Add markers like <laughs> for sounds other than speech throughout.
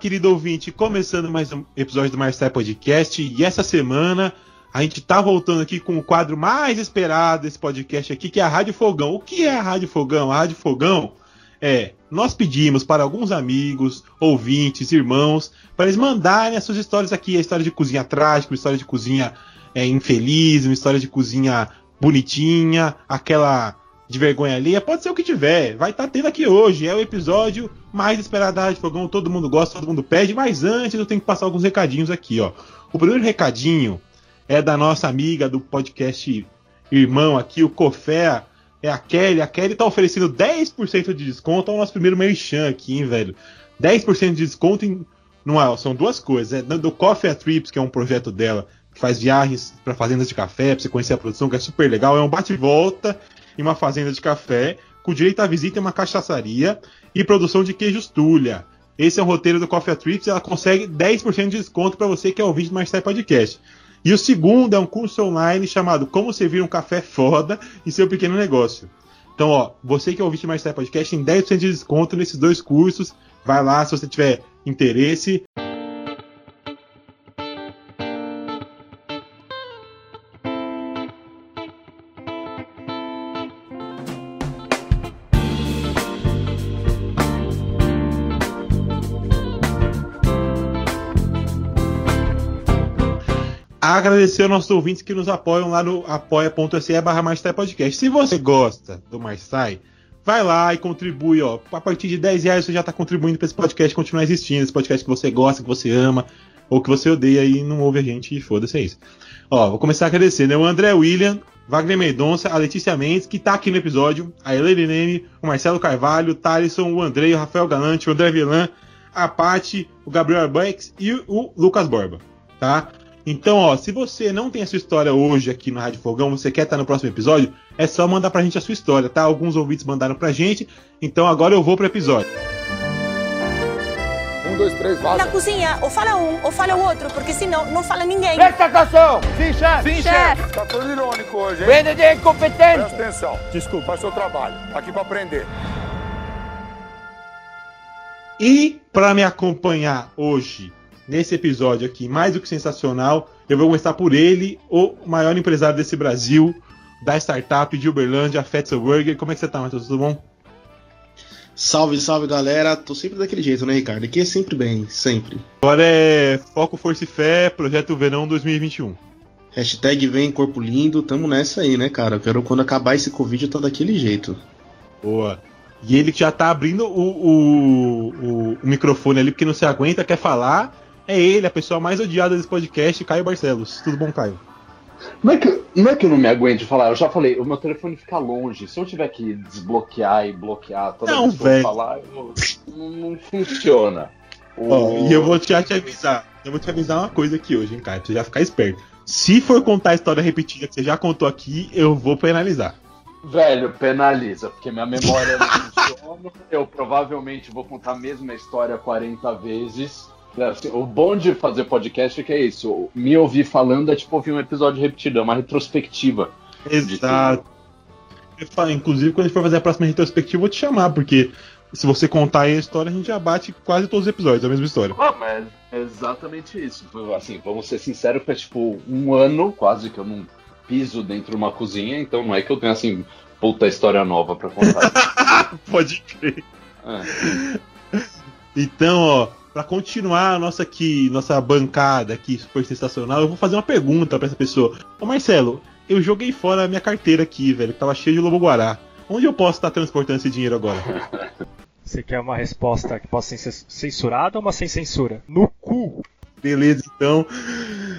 Querido ouvinte, começando mais um episódio do Marcel Podcast e essa semana a gente tá voltando aqui com o quadro mais esperado desse podcast aqui, que é a Rádio Fogão. O que é a Rádio Fogão? A Rádio Fogão é, nós pedimos para alguns amigos, ouvintes, irmãos, para eles mandarem as suas histórias aqui, a história de cozinha trágica, uma história de cozinha é, infeliz, uma história de cozinha bonitinha, aquela de vergonha alheia, pode ser o que tiver, vai estar tá tendo aqui hoje, é o episódio mais esperado Rádio Fogão, todo mundo gosta, todo mundo pede, mas antes eu tenho que passar alguns recadinhos aqui, ó. O primeiro recadinho é da nossa amiga do podcast irmão aqui, o Cofé, é a Kelly. A Kelly tá oferecendo 10% de desconto ao nosso primeiro merchan aqui, hein, velho. 10% de desconto em. Não são duas coisas. É do Coffee Trips, que é um projeto dela, que faz viagens para fazendas de café, pra você conhecer a produção, que é super legal. É um bate-volta em uma fazenda de café, com direito à visita em uma cachaçaria e produção de queijos Tulha. Esse é o roteiro do Coffee Trips, ela consegue 10% de desconto para você que é ouvinte do Marcelo Podcast. E o segundo é um curso online chamado Como Servir um Café Foda em Seu Pequeno Negócio. Então, ó, você que é ouvinte mais Podcast tem 10% de desconto nesses dois cursos. Vai lá se você tiver interesse. Agradecer aos nossos ouvintes que nos apoiam lá no apoia.se barra Podcast. Se você gosta do Marsai, vai lá e contribui, ó. A partir de 10 reais você já está contribuindo para esse podcast continuar existindo, esse podcast que você gosta, que você ama, ou que você odeia e não ouve a gente e foda-se é isso. Ó, vou começar agradecendo né? o André William, Wagner Mendonça, a Letícia Mendes, que está aqui no episódio, a Helene Neme, o Marcelo Carvalho, o Thaleson, o André, o Rafael Galante, o André Vilan, a Paty, o Gabriel Arbex e o Lucas Borba, tá? Então, ó, se você não tem a sua história hoje aqui no Rádio Fogão, você quer estar no próximo episódio, é só mandar pra gente a sua história, tá? Alguns ouvintes mandaram pra gente, então agora eu vou pro episódio. Um, dois, três, vaza. Na cozinha, ou fala um, ou fala o outro, porque senão não fala ninguém. Presta atenção! Sim, chefe! Sim, chefe! Tá todo irônico hoje, hein? Venda de incompetente! Presta atenção. Desculpa. Faz seu trabalho. Tá aqui pra aprender. E para me acompanhar hoje nesse episódio aqui, mais do que sensacional. Eu vou começar por ele, o maior empresário desse Brasil, da startup de Uberlândia, Fetzel Burger. Como é que você tá, Matheus? Tudo bom? Salve, salve galera. Tô sempre daquele jeito, né, Ricardo? Aqui é sempre bem, sempre. Agora é Foco, Força e Fé, Projeto Verão 2021. Hashtag vem corpo lindo, tamo nessa aí, né, cara? Eu quero quando acabar esse Covid eu tô daquele jeito. Boa. E ele já tá abrindo o, o, o, o microfone ali porque não se aguenta, quer falar é ele, a pessoa mais odiada desse podcast, Caio Barcelos. Tudo bom, Caio? Não é, que, não é que eu não me aguento de falar, eu já falei, o meu telefone fica longe. Se eu tiver que desbloquear e bloquear toda não, vez que eu falar, eu, não, funciona. <laughs> Oh, e eu vou te, te avisar. Eu vou te avisar uma coisa aqui hoje, hein, Caio? Pra você já ficar esperto. Se for contar a história repetida que você já contou aqui, eu vou penalizar. Velho, penaliza, porque minha memória não <laughs> funciona. Eu provavelmente vou contar a mesma história 40 vezes. É, assim, o bom de fazer podcast é que é isso. Me ouvir falando é tipo ouvir um episódio repetido, é uma retrospectiva. Exato. Inclusive, quando a gente for fazer a próxima retrospectiva, eu vou te chamar, porque se você contar aí a história, a gente já bate quase todos os episódios, a mesma história. Ah, mas é exatamente isso. Assim, vamos ser sinceros, faz tipo um ano quase que eu não piso dentro de uma cozinha, então não é que eu tenho assim, puta história nova para contar. <laughs> Pode crer. É. Então, ó, para continuar a nossa aqui, nossa bancada aqui super sensacional, eu vou fazer uma pergunta para essa pessoa. Ô Marcelo, eu joguei fora a minha carteira aqui, velho, que tava cheia de lobo guará. Onde eu posso estar transportando esse dinheiro agora? <laughs> Você quer uma resposta que possa ser censurada ou uma sem censura? No cu! Beleza, então.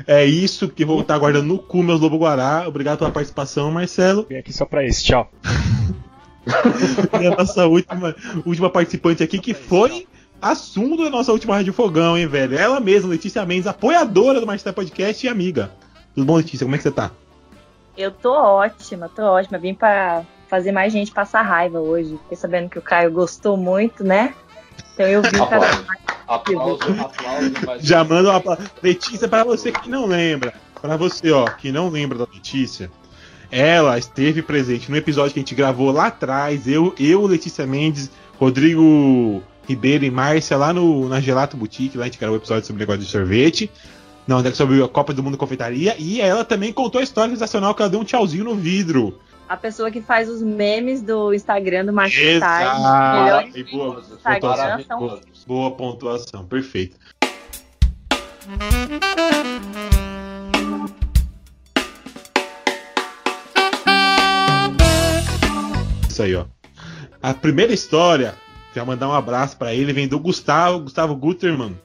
É isso que vou estar guardando no cu meus lobo guará. Obrigado pela participação, Marcelo. Vim aqui só pra isso, tchau. <laughs> e a nossa última, última participante aqui que foi assunto da nossa última Rádio Fogão, hein, velho? Ela mesma, Letícia Mendes, apoiadora do Master Podcast e amiga. Tudo bom, Letícia? Como é que você tá? Eu tô ótima, tô ótima. Vim pra fazer mais gente passar raiva hoje. Fiquei sabendo que o Caio gostou muito, né? Então eu vim pra. Aplauso, aplauso, mas... Já manda uma Letícia, para você que não lembra, para você, ó, que não lembra da Letícia, ela esteve presente no episódio que a gente gravou lá atrás, eu, eu Letícia Mendes, Rodrigo Ribeiro e Márcia lá no, na Gelato Boutique, lá a gente gravou um episódio sobre negócio de sorvete. Não, né, sobre a Copa do Mundo Confeitaria. E ela também contou a história sensacional que ela deu um tchauzinho no vidro. A pessoa que faz os memes do Instagram do Mark Exato. E boa, Instagram são boa pontuação, perfeito. Isso aí, ó. A primeira história, já mandar um abraço pra ele, vem do Gustavo, Gustavo Guterman,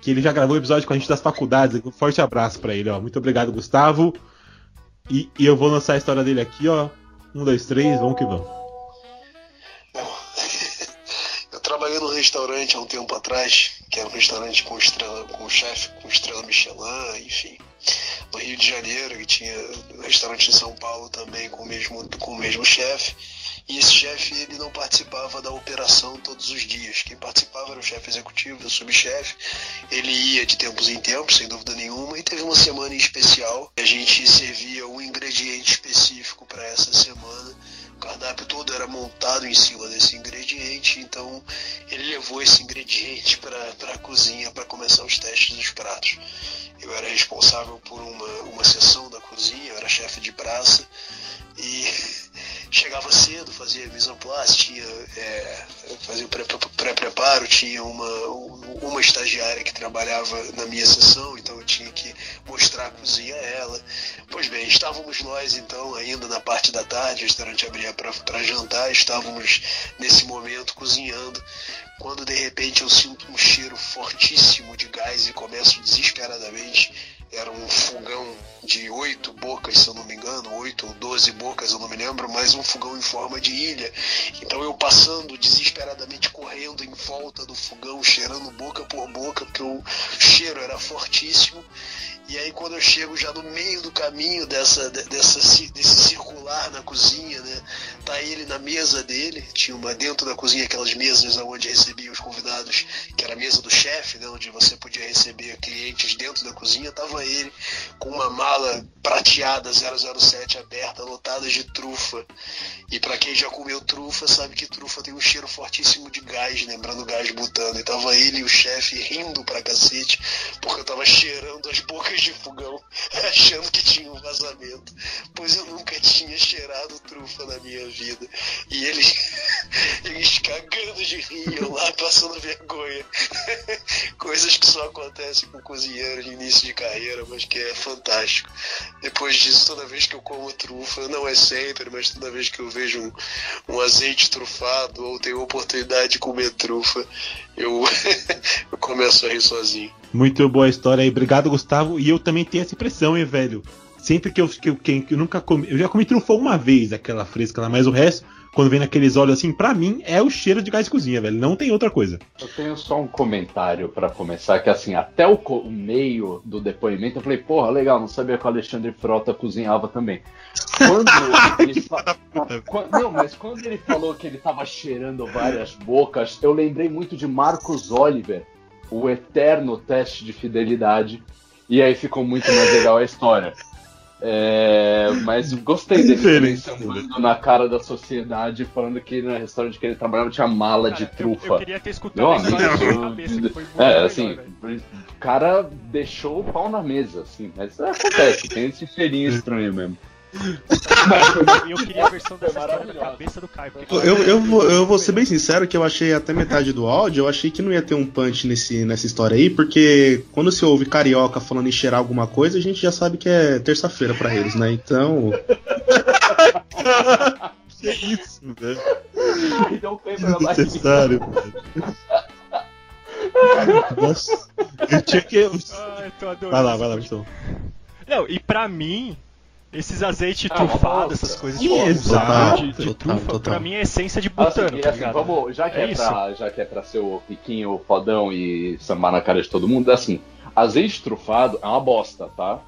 que ele já gravou o episódio com a gente das faculdades. Um forte abraço pra ele, ó. Muito obrigado, Gustavo. E, e eu vou lançar a história dele aqui, ó. Um, dois, três, vamos que vamos. <laughs> Eu trabalhei num restaurante há um tempo atrás, que era um restaurante com estrela, com chefe com estrela Michelin, enfim. No Rio de Janeiro, que tinha um restaurante em São Paulo também com o mesmo, com o mesmo chefe. E esse chefe ele não participava da operação todos os dias. Quem participava era o chefe executivo, o subchefe. Ele ia de tempos em tempos, sem dúvida nenhuma, e teve uma semana em especial. A gente servia um ingrediente específico para essa semana. Cardápio todo era montado em cima desse ingrediente, então ele levou esse ingrediente para a cozinha para começar os testes dos pratos. Eu era responsável por uma, uma seção da cozinha, eu era chefe de praça e <laughs> chegava cedo, fazia mise en place, tinha, é, fazia o pré- pré-preparo, tinha uma, uma estagiária que trabalhava na minha sessão, então eu tinha que mostrar a cozinha a ela. Pois bem, estávamos nós então ainda na parte da tarde, o restaurante abria para jantar, estávamos nesse momento cozinhando, quando de repente eu sinto um cheiro fortíssimo de gás e começo desesperadamente. Era um fogão de oito bocas, se eu não me engano, oito ou doze bocas, eu não me lembro, mas um fogão em forma de ilha. Então eu passando desesperadamente correndo em volta do fogão, cheirando boca por boca, porque o cheiro era fortíssimo. E aí quando eu chego já no meio do caminho dessa, de- dessa desse circular na cozinha, né? Tá ele na mesa dele, tinha uma dentro da cozinha aquelas mesas onde recebia os convidados, que era a mesa do chefe, né? Onde você podia receber clientes dentro da cozinha, tava ele com uma mala prateada 007 aberta, lotada de trufa. E para quem já comeu trufa, sabe que trufa tem um cheiro fortíssimo de gás, lembrando gás butano. E tava ele e o chefe rindo pra cacete, porque eu tava cheirando as bocas de fogão, <laughs> achando que tinha um vazamento. Pois eu nunca tinha cheirado trufa na minha vida. E eles, <laughs> eles cagando de rir, eu lá passando vergonha. <laughs> Coisas que só acontecem com cozinheiro de início de carreira, mas que é fantástico. Depois disso, toda vez que eu como trufa, não é sempre, mas toda vez que eu vejo um, um azeite trufado ou tenho oportunidade de comer trufa, eu, <laughs> eu começo a rir sozinho. Muito boa história aí. Obrigado, Gustavo. E eu também tenho essa impressão, hein, velho. Sempre que eu, que que eu nunca comi. Eu já comi trufa uma vez, aquela fresca lá, mas o resto, quando vem naqueles olhos assim, pra mim é o cheiro de gás de cozinha, velho. Não tem outra coisa. Eu tenho só um comentário pra começar, que assim, até o, meio do depoimento eu falei, porra, legal, não sabia que o Alexandre Frota cozinhava também. Quando <laughs> ele fa- Não, mas quando ele falou que ele tava cheirando várias bocas, eu lembrei muito de Marcos Oliver, o eterno teste de fidelidade, e aí ficou muito mais legal a história. É, mas gostei dele sambando na cara da sociedade, falando que no restaurante que ele trabalhava tinha mala de Cara, eu- Eu, trufa. queria ter escutado cabeça, que foi muito É, legal, assim, velho. o cara deixou o pau na mesa, assim, mas acontece, tem esse cheirinho estranho mesmo. <laughs> Eu queria a versão dessa história na maravilhosa. cabeça do Caio. porque- Eu, eu, vou, eu vou ser bem sincero que eu achei até metade do áudio, eu achei que não ia ter um punch nesse, nessa história aí, porque quando se ouve carioca falando em cheirar alguma coisa, a gente já sabe que é terça-feira pra eles, né? Então. <laughs> Que isso, velho. Desnecessário, velho. Nossa. Eu tinha que. Ai, tô adorando Vai lá, vai lá. Não, e pra mim, esses azeites Ah, trufados, essas coisas tipo, exato. de, de Total, trufa, total. pra mim é a essência de Assim, butano, e tá assim, vamos, já que É é, isso. pra, já que é pra ser o piquinho fodão e sambar na cara de todo mundo, assim, azeite trufado é uma bosta, tá?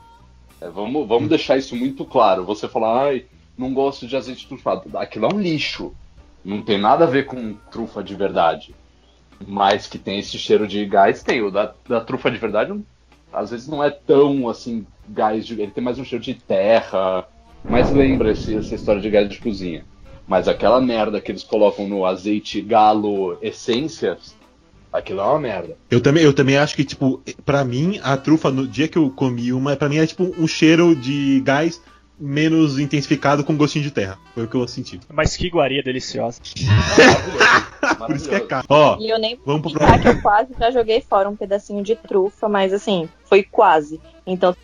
É, vamos, vamos deixar isso muito claro. Você falar, ai, não gosto de azeite trufado. Aquilo é um lixo. Não tem nada a ver com trufa de verdade. Mas que tem esse cheiro de gás, tem. O da, da trufa de verdade, não- às vezes não é tão assim, gás de. Ele tem mais um cheiro de terra. Mas lembra esse- essa história de gás de cozinha. Mas aquela merda que eles colocam no azeite galo essência, Aquilo é uma merda. Eu também, eu também acho que, tipo, pra mim, a trufa, no dia que eu comi uma, pra mim é tipo um cheiro de gás menos intensificado com gostinho de terra. Foi o que eu senti. Mas que iguaria deliciosa. <laughs> Por isso que é caro. Ó, E eu nem vamos pro explicar que eu quase já joguei fora um pedacinho de trufa, mas assim, foi quase. Então,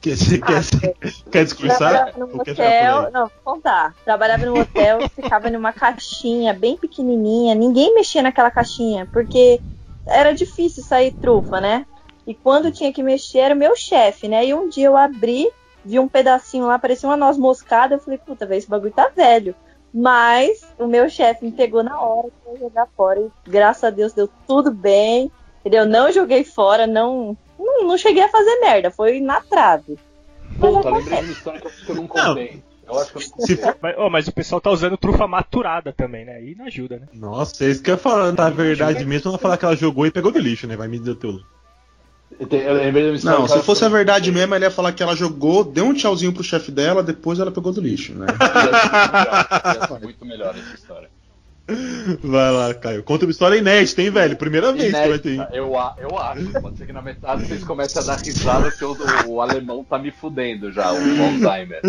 Quer, quer, <laughs> quer discursar? trabalhava num Ou quer por hotel. Não, vou contar. Trabalhava num hotel, <laughs> ficava numa caixinha bem pequenininha. Ninguém mexia naquela caixinha, porque era difícil sair trufa, né? E quando tinha que mexer, era o meu chefe, né? E um dia eu abri, vi um pedacinho lá, parecia uma noz moscada. Eu falei, puta, velho, esse bagulho tá velho. Mas o meu chefe me pegou na hora pra eu jogar fora. E graças a Deus deu tudo bem. Entendeu? Não joguei fora, não, não, não cheguei a fazer merda. Foi na trave. Mas Puta, lembrei de acontece. uma história que eu não contei. Eu acho que eu não Se contei. for- <laughs> Mas, oh, mas o pessoal tá usando trufa maturada também, né? Aí não ajuda, né? Nossa, é isso que eu ia falar. Na verdade mesmo, ela falar que ela jogou e pegou do lixo, né? Vai me dizer o teu. Não, se fosse a verdade mesmo, ela ia falar que ela jogou, deu um tchauzinho pro chefe dela, depois ela pegou do lixo, né? Ser <laughs> muito melhor essa história. Vai lá, Caio. Conta uma história inédita, hein, velho? Primeira vez que vai ter. eu, eu acho. Pode ser que na metade vocês comecem a dar risada que o, o alemão tá me fudendo já, o Alzheimer.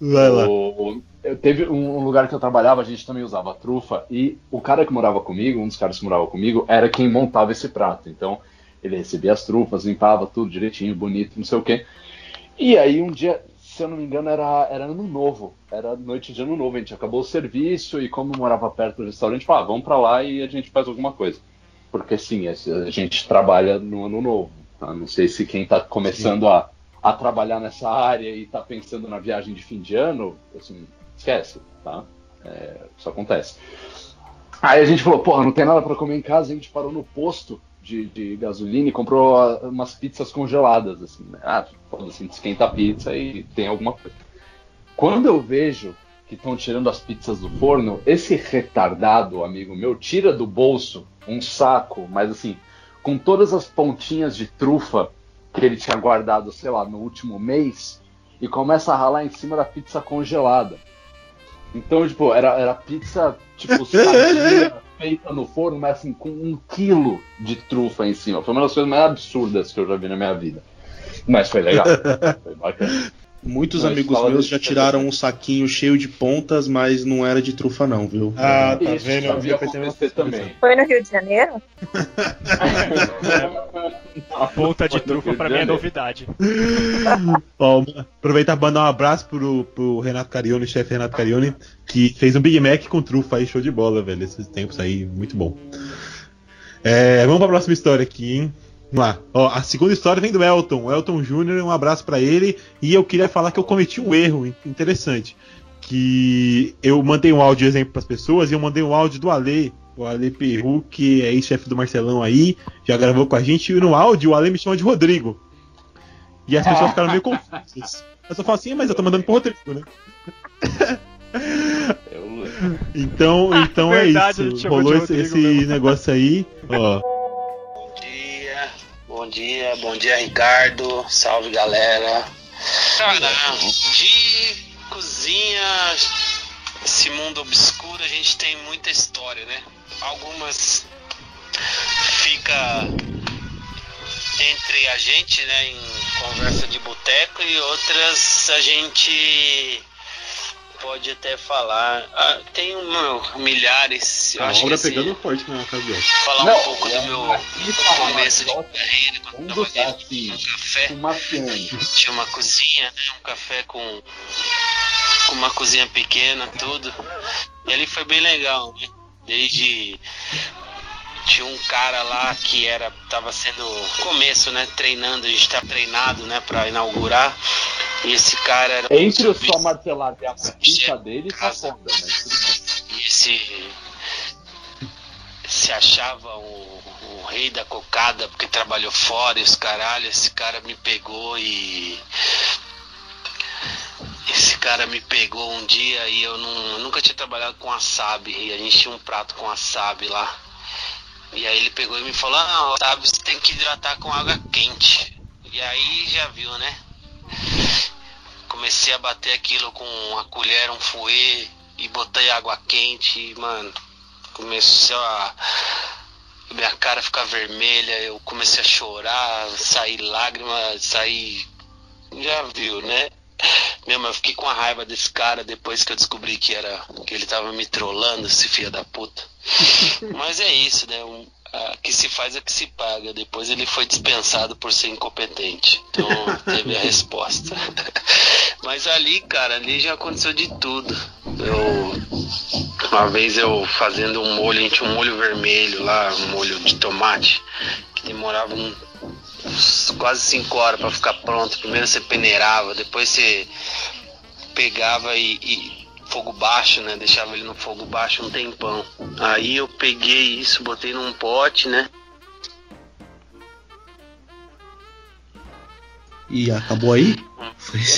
Vai lá. O- eu teve um, um lugar que eu trabalhava, a gente também usava trufa, e o cara que morava comigo, um dos caras que morava comigo, era quem montava esse prato. Então, ele recebia as trufas, limpava tudo direitinho, bonito, não sei o quê. E aí, um dia, se eu não me engano, era, era ano novo, era noite de ano novo, a gente acabou o serviço, e como morava perto do restaurante, falou, ah, vamos pra lá e a gente faz alguma coisa. Porque sim, a gente trabalha no ano novo. Tá? Não sei se quem tá começando a, a trabalhar nessa área e tá pensando na viagem de fim de ano, assim, esquece, tá? É, isso acontece. Aí a gente falou, porra, não tem nada pra comer em casa, a gente parou no posto de, de gasolina e comprou ah, umas pizzas congeladas, assim, né? Ah, a gente esquenta a pizza e tem alguma coisa. Quando eu vejo que estão tirando as pizzas do forno, esse retardado, amigo meu, tira do bolso um saco, mas assim, com todas as pontinhas de trufa que ele tinha guardado, sei lá, no último mês, e começa a ralar em cima da pizza congelada. Então, tipo, era, era pizza, tipo, <laughs> sardinha feita no forno, mas assim, com um quilo de trufa em cima. Foi uma das coisas mais absurdas que eu já vi na minha vida. Mas foi legal. <laughs> Foi bacana. Muitos Mas amigos meus já tiraram um saquinho cheio de pontas, mas não era de trufa não, viu? Ah, tá Isso vendo? vi Eu pensei acontecer também. Foi no Rio de Janeiro? <laughs> A ponta de trufa pra mim é novidade. <laughs> Ó, aproveitar pra mandar um abraço pro, pro Renato Carione, chefe Renato Carione, que fez um Big Mac com trufa aí, show de bola, velho. Esses tempos aí, muito bom. É, vamos pra próxima história aqui, hein? Vamos lá. Ó, a segunda história vem do Elton. O Elton Júnior, um abraço pra ele. E eu queria falar que eu cometi um erro in- interessante. Que eu mandei um áudio exemplo pras pessoas e eu mandei um áudio do Ale, o Ale Perru, que é ex-chefe do Marcelão aí, já gravou com a gente. E no áudio o Ale me chama de Rodrigo. E as pessoas ficaram meio confusas. Eu só falo assim, mas eu tô mandando pro Rodrigo, né? <laughs> Eu, Então, então é Verdade, isso. Rolou esse, esse negócio aí. Ó. Bom dia, bom dia, Ricardo, salve galera. Cara, de cozinha, esse mundo obscuro, a gente tem muita história, né? Algumas fica entre a gente, né, em conversa de boteco e outras a gente pode até falar. Ah, tem meu, milhares, eu A acho que obra esse- pegando forte na dela. falar Não, um pouco do meu aqui tá começo de uma- carreira, quando um eu trabalhei assim, no café. mafiando. Tinha uma cozinha, né? Um café com, com uma cozinha pequena, tudo. E ali foi bem legal, né? Desde tinha um cara lá que era tava sendo começo, né, treinando, a gente tá treinado, né, para inaugurar. E esse cara era Entre o só martelar e a pizza dele, tá foda, mas tudo bem. esse se achava o, o rei da cocada porque trabalhou fora e os caralho, esse cara me pegou e esse cara me pegou um dia e eu, não, eu nunca tinha trabalhado com wasabi e a gente tinha um prato com wasabi lá. E aí ele pegou e me falou, ah, wasabi você tem que hidratar com água quente. E aí já viu, né? Comecei a bater aquilo com uma colher, um fouet e botei água quente e, mano, começou a. minha cara ficar vermelha, eu comecei a chorar, sair lágrimas, sair. Já viu, né? Meu, mas eu fiquei com a raiva desse cara depois que eu descobri que era que ele tava me trollando, esse filho da puta. <laughs> Mas é isso, né? Um, a que se faz é que se paga. Depois ele foi dispensado por ser incompetente. Então teve a resposta. <laughs> Mas ali, cara, ali já aconteceu de tudo. Eu uma vez eu fazendo um molho, a gente um molho vermelho lá, um molho de tomate, que demorava um, quase 5 horas para ficar pronto. Primeiro você peneirava, depois você pegava e, e fogo baixo, né? Deixava ele no fogo baixo um tempão. Aí eu peguei isso, botei num pote, né? E acabou aí?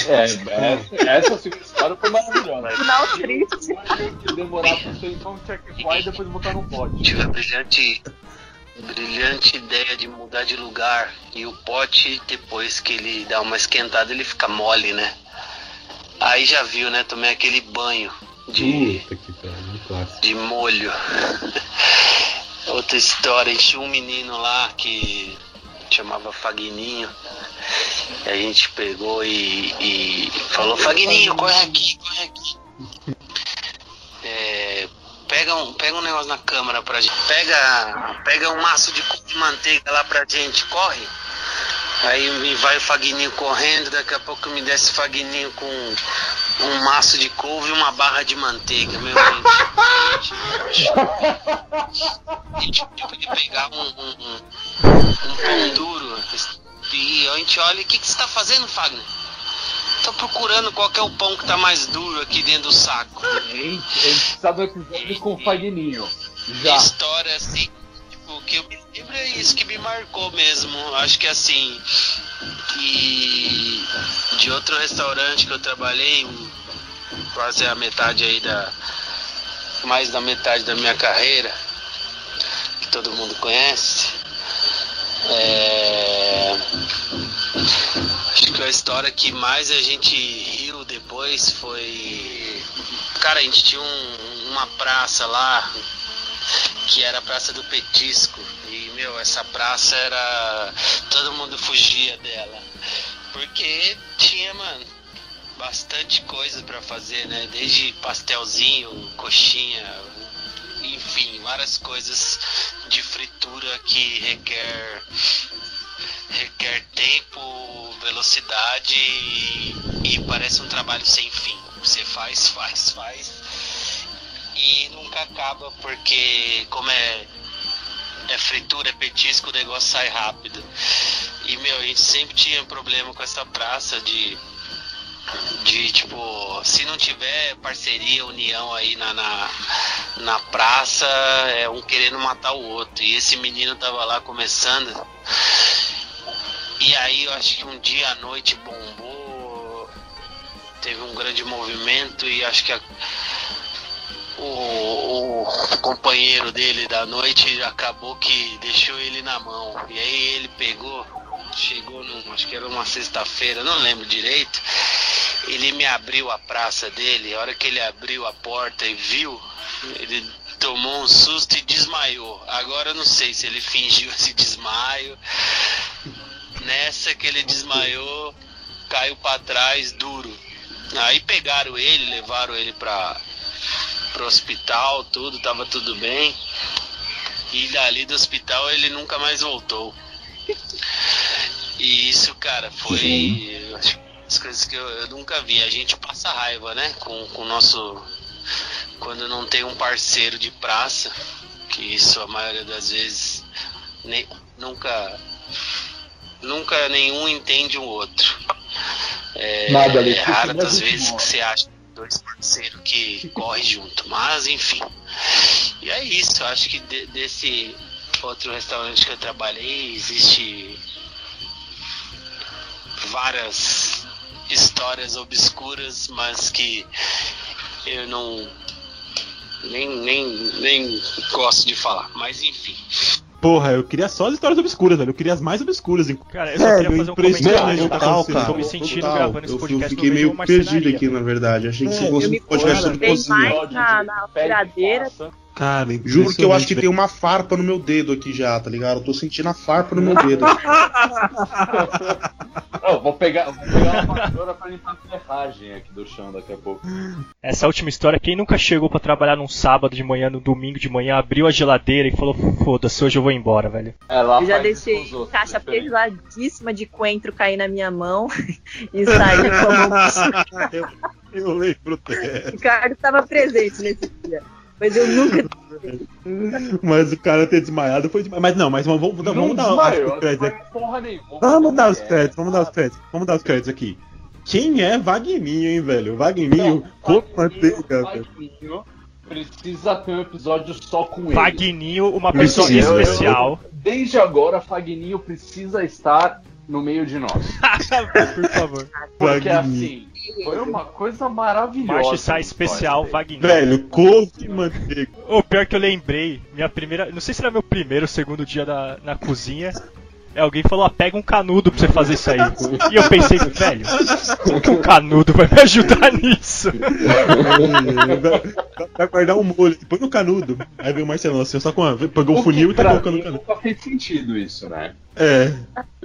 É, essa, essa segunda história foi maravilhosa. <laughs> Final triste. Demorar pra você então tinha que voar e depois botar no pote. Tive a brilhante, brilhante ideia de mudar de lugar. E o pote, depois que ele dá uma esquentada, ele fica mole, né? Aí já viu, né? Tomei aquele banho de, pariu, de molho. <laughs> Outra história, tinha um menino lá que chamava Fagninho. E a gente pegou e, e falou, Fagninho, corre aqui, corre aqui. É, pega, um, pega um negócio na câmera pra gente. Pega, pega um maço de de manteiga lá pra gente, corre. Aí me vai o Fagninho correndo, daqui a pouco me desce o Fagninho com um maço de couve e uma barra de manteiga, meu gente. A gente ele pegar um, um, um, um pão duro. E a gente olha, o que, que você tá fazendo, Fagner? Tô procurando qual é o pão que tá mais duro aqui dentro do saco. Gente, a gente precisa do episódio com o Fagninho. Já. História assim, tipo, que eu me lembro é isso que me marcou mesmo. Acho que assim, que de outro restaurante que eu trabalhei, quase a metade aí da. Mais da metade da minha carreira, que todo mundo conhece. É, Acho que a história que mais a gente riu depois foi. Cara, a gente tinha um- uma praça lá que era a Praça do Petisco. E, meu, essa praça era. Todo mundo fugia dela. Porque tinha, mano, bastante coisa pra fazer, né? Desde pastelzinho, coxinha, enfim, várias coisas de fritura que requer requer tempo, velocidade e, e parece um trabalho sem fim. Você faz, faz, faz e nunca acaba porque como é é fritura, é petisco, o negócio sai rápido. E meu, a gente sempre tinha problema com essa praça de de tipo, se não tiver parceria, união aí na, na, na praça, é um querendo matar o outro. E esse menino tava lá começando. E aí eu acho que um dia à noite bombou, teve um grande movimento e acho que a- o, o companheiro dele da noite acabou que deixou ele na mão. E aí ele pegou, chegou num, acho que era uma sexta-feira, não lembro direito. Ele me abriu a praça dele, a hora que ele abriu a porta e viu, ele tomou um susto e desmaiou. Agora eu não sei se ele fingiu esse desmaio. Nessa que ele desmaiou, caiu pra trás duro. Aí pegaram ele, levaram ele pra, pro hospital, tudo, tava tudo bem. E dali do hospital ele nunca mais voltou. E isso, cara, foi uma das coisas que eu, eu nunca vi. A gente passa raiva, né? Com o nosso. Quando não tem um parceiro de praça, que isso a maioria das vezes nem, nunca. Nunca nenhum entende o outro. É, Nada, é raro das vezes que você acha dois parceiros que correm junto. Mas enfim. E é isso, eu acho que de- desse outro restaurante que eu trabalhei existe várias histórias obscuras, mas que eu não nem, nem, nem gosto de falar. Mas enfim. Porra, eu queria só as histórias obscuras, velho. Eu queria as mais obscuras. Cara, eu só queria fazer um comentário. tá Total, cara. Tô me sentindo total. gravando esse Eu- podcast Eu fiquei meio perdido aqui, na verdade. Achei que É, você fosse eu um podcast sobre cozinha. mais na, na passa. Cara, Juro que eu acho que tem uma farpa no meu dedo aqui já, tá ligado? Eu tô sentindo a farpa no meu <laughs> dedo. Eu vou pegar, vou pegar uma vassoura pra limpar a ferragem aqui do chão daqui a pouco. Essa última história, quem nunca chegou pra trabalhar num sábado de manhã, no domingo de manhã, abriu a geladeira e falou: Foda-se, hoje eu vou embora, velho. Ela Eu já deixei outros, caixa diferente. pesadíssima de coentro cair na minha mão <laughs> e sair como <laughs> eu, eu lembro dessa. o Ricardo estava presente nesse dia. Mas eu nunca. <laughs> Mas o cara ter desmaiado foi demais. Mas não, mas vamos, vamos, Não vamos dar desmaiou, os créditos não aqui. foi porra nenhuma. Vamos dar os É. créditos, vamos dar os créditos. Vamos dar os créditos aqui. Quem é Vagninho, hein, velho? Vagninho com manteiga, velho. Vagninho precisa ter um episódio só com ele. Vagninho, uma pessoa Precisa. especial. Desde agora, Fagninho precisa estar no meio de nós. <laughs> Por favor. Porque Vagninho. assim, foi uma coisa maravilhosa. Marche sai especial. Vagninho. Velho, couve e manteiga. O pior que eu lembrei, minha primeira. Não sei se era meu primeiro ou segundo dia na, na cozinha. É alguém falou, ah, pega um canudo pra você fazer isso aí. E eu pensei, velho, como que um canudo vai me ajudar nisso? Vai- guardar um molho, põe no canudo. Aí vem o Marcelão assim, só com a, pegou o que funil e tá colocando mim no canudo. Nunca fez sentido isso, né? É.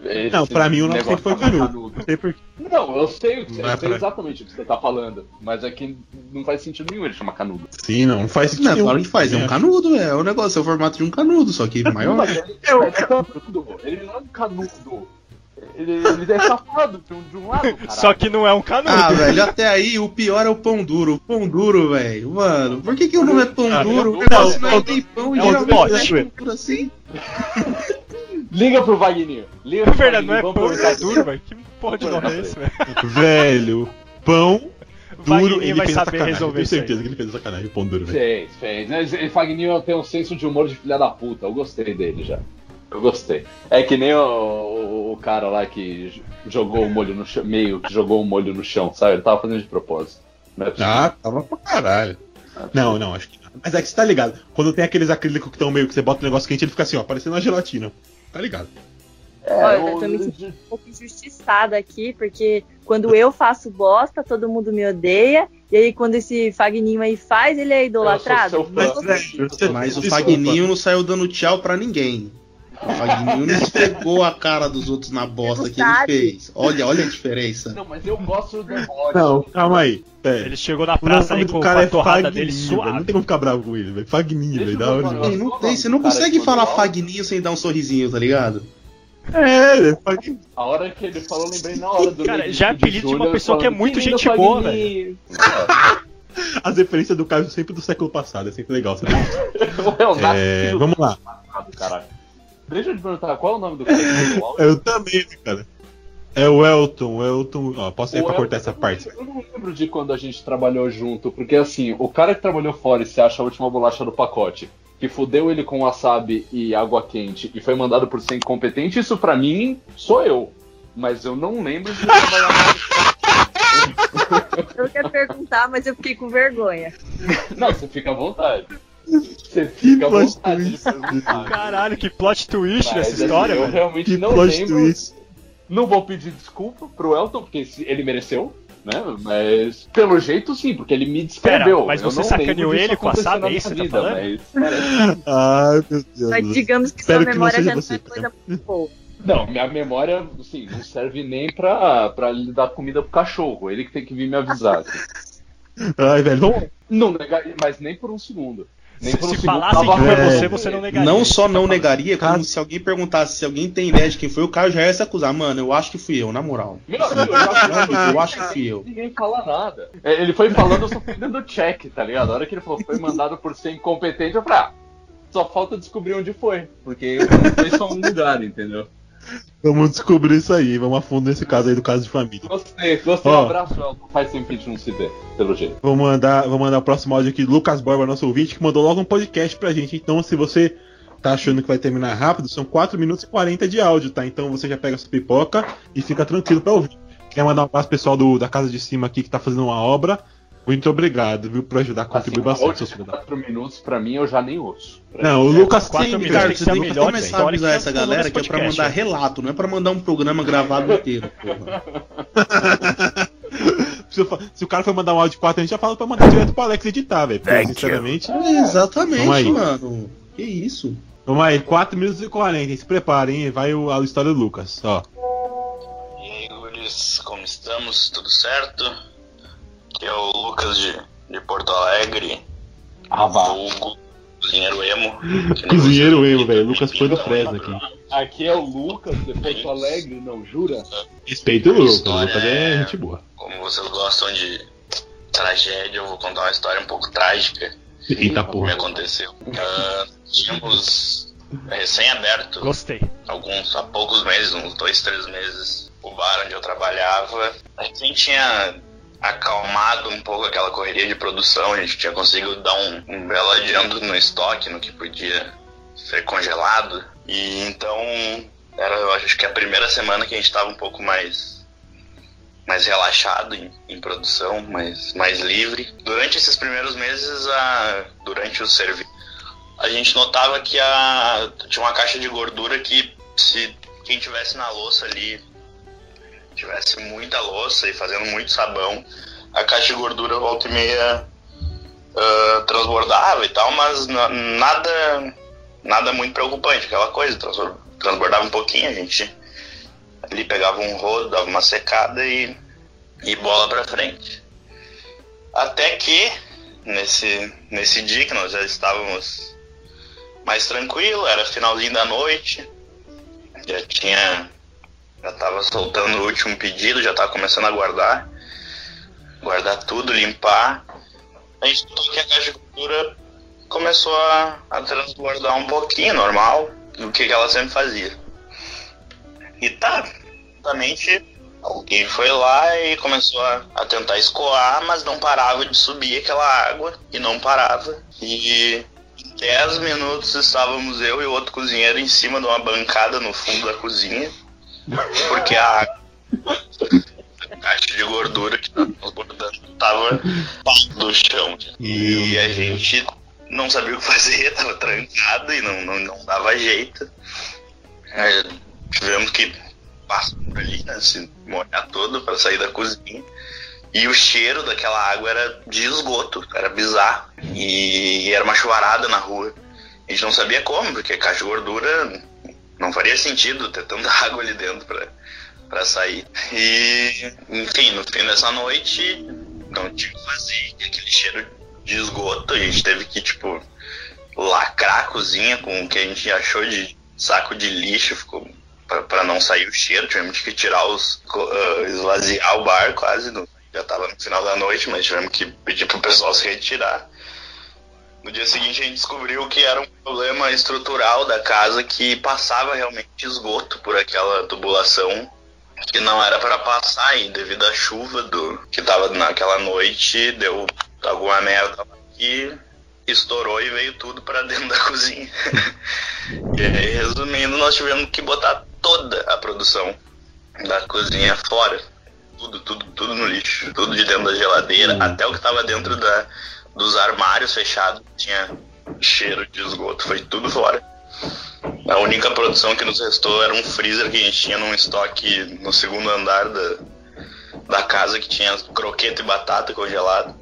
Esse Não, pra mim o nome sempre negócio foi de canudo. Não por. Não, eu sei, o que- Não eu é sei pra- exatamente o que você tá falando. Mas aqui não faz sentido nenhum ele chamar canudo. Sim, não, não faz sentido. Não, nenhum. claro que faz, é um canudo, é. O negócio é o formato de um canudo, só que maior. Mas ele, é canudo, ele não é um canudo. Ele, ele é safado de um, de um lado, <laughs> cara. Só que não é um canudo. Ah, velho, até aí o pior é o pão duro. O pão duro, velho. Mano, por que, que o nome é pão Ah, duro? O não, negócio não não, é tem pão e é um geralmente pote. é duro assim. <laughs> Liga pro Vagninho. Liga É pro verdade, não é pão tá duro, velho. <laughs> Que porra de nome é esse, velho? <laughs> Velho, pão duro, ele vai fez saber sacanagem. resolver Tenho isso aí. certeza que ele fez sacanagem, pão duro, velho. Fez, fez. Fagninho tem um senso de humor de filha da puta. Eu gostei dele já. Eu gostei. É que nem o, o- o cara lá que jogou o molho no chão, meio que jogou o molho no chão, sabe? Ele tava fazendo de propósito. Não é. Ah, tava pra caralho. Não, não, acho que não. Mas é que você tá ligado. Quando tem aqueles acrílicos que estão meio que você bota um negócio quente, ele fica assim, ó, parecendo uma gelatina. Tá ligado? Olha, o- eu tô me sentindo um pouco injustiçada aqui, porque quando eu faço bosta, todo mundo me odeia. E aí, quando esse Fagninho aí faz, ele é idolatrado. Mas Você- Mas o. Fagninho não saiu dando tchau pra ninguém. O Fagninho não esfregou a cara dos outros na bosta que ele fez. Olha, olha a diferença. Não, mas eu gosto do deboche. Não, calma aí. Pera. Ele chegou na O praça aí do com cara a é torrada dele Fagninho, velho. Não suave. tem como ficar bravo com ele, velho. Fagninho, velho. Da hora. não, tem, você não cara consegue falar? Fagninho sem dar um sorrisinho, tá ligado? É, é Fagninho. A hora que ele falou, lembrei na hora do Cara, já é apelido de uma pessoa que é muito "Que lindo gente boa, Fagninho." As referências do Caio sempre do século passado, é sempre legal, sabe? <laughs> É, vamos lá. caralho. Deixa eu te perguntar, qual é o nome do cara que mandou o áudio? Eu também, cara. É o Elton, o Elton. Ó, posso sair O pra El- cortar essa parte? Eu não lembro de quando a gente trabalhou junto, porque assim, o cara que trabalhou fora e se acha a última bolacha do pacote, que fudeu ele com wasabi e água quente e foi mandado por ser incompetente, isso pra mim sou eu. Mas eu não lembro de trabalhar Eu quero perguntar, mas eu fiquei com vergonha. Não, você fica à vontade. Você fica à plot twist. Caralho, que plot twist Mas, nessa assim, história, eu velho. realmente Que não plot lembro. twist. Não vou pedir desculpa pro Elton, porque ele mereceu, né? Mas pelo jeito sim, porque ele me descreveu. Pera, mas você não sacaneou ele com a na é isso que tá vida, mas- <laughs> Ai, meu Deus. Mas digamos que Espero sua que não memória já não é tá? coisa muito boa. Não, minha memória, assim, não serve nem pra, pra lhe dar comida pro cachorro. Ele que tem que vir me avisar. Ai, velho, vamos. Não mas nem por um segundo. Nem Se, se falassem que foi É. você, você não negaria. Não só não tá negaria, como Cara- se alguém perguntasse se alguém tem ideia de quem foi, o Caio já ia se acusar. Mano, eu acho que fui eu, na moral. Meu eu acho, Eu acho que fui eu. Ninguém fala nada. É, Ele foi falando, eu só fui dando check, tá ligado? A hora que ele falou foi mandado por ser incompetente, eu falei, ah, só falta descobrir onde foi. Porque não foi só um lugar, entendeu? Vamos descobrir isso aí. Vamos a fundo nesse caso aí do caso de família. Gostei, gostei. Ó. Um abraço. Faz tempo que a gente não se vê, pelo jeito. Vou mandar, vou mandar o próximo áudio aqui, Lucas Borba, nosso ouvinte, que mandou logo um podcast pra gente. Então, se você tá achando que vai terminar rápido, são 4 minutos e 40 de áudio, tá? Então você já pega sua pipoca e fica tranquilo pra ouvir. Quer mandar um abraço pro pessoal do, da casa de cima aqui que tá fazendo uma obra. Muito obrigado, viu, por ajudar, contribuir Assim, bastante. seus filhos da- 4 minutos, pra mim, eu já nem ouço. Não, o Lucas quatro tem, minutos cara, Você tem a que melhor começar a avisar que essa galera que é pra podcast, mandar relato, não é pra mandar um programa gravado inteiro, porra. <laughs> Se, o cara for mandar um áudio de 4, a gente já fala pra mandar direto pro Alex editar, velho. Porque, Thank you. sinceramente. É, exatamente, mano. Que isso? Vamos aí, 4 minutos e 40. Se preparem, hein? vai o, a história do Lucas. Ó. E aí, guris, como estamos? Tudo certo? Aqui é o Lucas de, de Porto Alegre, Ah, vá. vulgo cozinheiro emo. Cozinheiro emo, velho. Lucas foi do Fresno aqui. Aqui é o Lucas de Porto Alegre, não jura? Respeito o Lucas. O Lucas é é- gente boa. Como vocês gostam de tragédia, eu vou contar uma história um pouco trágica Eita que me porra. aconteceu. Ah, tínhamos recém-aberto Gostei. alguns há poucos meses, uns dois, três meses, o bar onde eu trabalhava. A gente tinha acalmado um pouco aquela correria de produção, a gente tinha conseguido dar um, um belo adianto no estoque, no que podia ser congelado. E então era, eu acho que a primeira semana que a gente estava um pouco mais mais relaxado em, em produção, mais, mais livre. Durante esses primeiros meses, a, durante o serviço, a gente notava que a, tinha uma caixa de gordura que se quem tivesse na louça ali tivesse muita louça e fazendo muito sabão, a caixa de gordura volta e meia ah, transbordava e tal, mas na- nada nada muito preocupante, aquela coisa, transbor- transbordava um pouquinho, a gente ali pegava um rodo, dava uma secada e, e bola pra frente. Até que nesse, nesse dia que nós já estávamos mais tranquilo, era finalzinho da noite, já tinha. Já tava soltando o último pedido, já tava começando a guardar. Guardar tudo, limpar. A gente notou que a caixa de gordura começou a, a transbordar um pouquinho, normal, do que, ela sempre fazia. E tá, exatamente alguém foi lá e começou a, a tentar escoar, mas não parava de subir aquela água e não parava. E em 10 minutos estávamos eu e outro cozinheiro em cima de uma bancada no fundo da cozinha, porque a caixa de gordura que estava transbordando estava do chão. E a gente não sabia o que fazer, tava trancado e não, não, não dava jeito. Tivemos que passar por ali, né, se molhar todo para sair da cozinha. E o cheiro daquela água era de esgoto, era bizarro. E era uma chuvarada na rua. A gente não sabia como, porque caixa de gordura não faria sentido ter tanta <laughs> água ali dentro pra, pra sair. E, enfim, no fim dessa noite, não tinha que fazer. Aquele cheiro de esgoto, a gente teve que, tipo, lacrar a cozinha com o que a gente achou de saco de lixo, ficou pra não sair o cheiro, tivemos que tirar os. ah, esvaziar o bar quase, no- já tava no final da noite, mas tivemos que pedir pro pessoal se retirar. No dia seguinte a gente descobriu que era um problema estrutural da casa que passava realmente esgoto por aquela tubulação que não era para passar e devido à chuva do que tava naquela noite deu alguma merda que estourou e veio tudo para dentro da <laughs> cozinha. e aí, resumindo, nós tivemos que botar toda a produção da cozinha fora. Tudo, tudo, tudo no lixo. Tudo de dentro da geladeira, até o que tava dentro da, dos armários fechados tinha cheiro de esgoto. Foi tudo fora. A única produção que nos restou era um freezer que a gente tinha num estoque no segundo andar da, da casa que tinha croquete e batata congelado.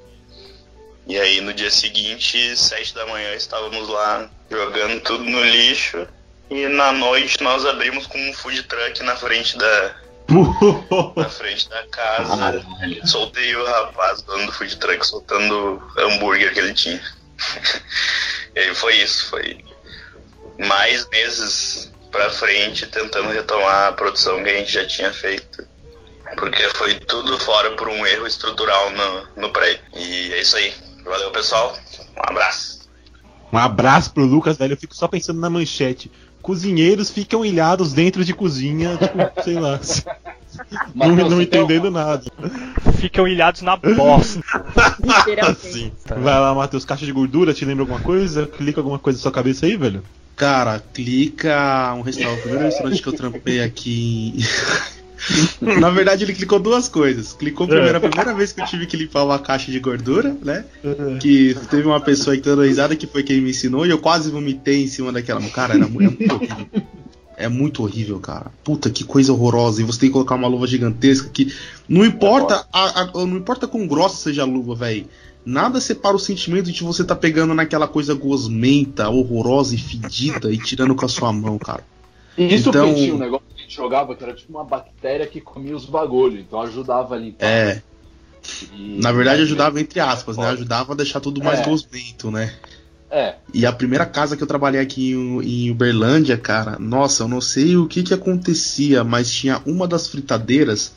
E aí no dia seguinte, sete da manhã, estávamos lá jogando tudo no lixo. E na noite nós abrimos com um food truck na frente da, na <laughs> frente da casa. Soltei o rapaz dono do food truck soltando hambúrguer que ele tinha. e foi isso, foi mais meses pra frente tentando retomar a produção que a gente já tinha feito. Porque foi tudo fora por um erro estrutural no, no prédio. E é isso aí. Valeu, pessoal. Um abraço. Um abraço pro Lucas, velho. Eu fico só pensando na manchete. Cozinheiros ficam ilhados dentro de cozinha, tipo, <laughs> sei lá. não, Matheus, não tem entendendo nada. Ficam ilhados na bosta. Literalmente. Assim. Vai lá, Matheus, caixa de gordura, te lembra alguma coisa? Clica alguma coisa na sua cabeça aí, velho? Cara, clica um restaurante, o primeiro restaurante que eu trampei aqui. <laughs> <laughs> Na verdade, ele clicou duas coisas. Clicou primeiro a primeira vez que eu tive que limpar uma caixa de gordura, né? Que teve uma pessoa aí que dando risada que foi quem me ensinou e eu quase vomitei em cima daquela. Cara, era muito, era muito horrível. é muito horrível, cara. Puta, que coisa horrorosa. E você tem que colocar uma luva gigantesca que. Não importa, a, a- não importa quão grossa seja a luva, velho. Nada separa o sentimento de você tá pegando naquela coisa gosmenta, horrorosa e fedida e tirando com a sua mão, cara. E isso Então- um negócio jogava que era tipo uma bactéria que comia os bagulhos, então ajudava a limpar. É, E- na verdade ajudava entre aspas, né? Ajudava a deixar tudo mais É. gosmento, né? É, E a primeira casa que eu trabalhei aqui em, Uberlândia, cara, nossa, eu não sei o que que acontecia, mas tinha uma das fritadeiras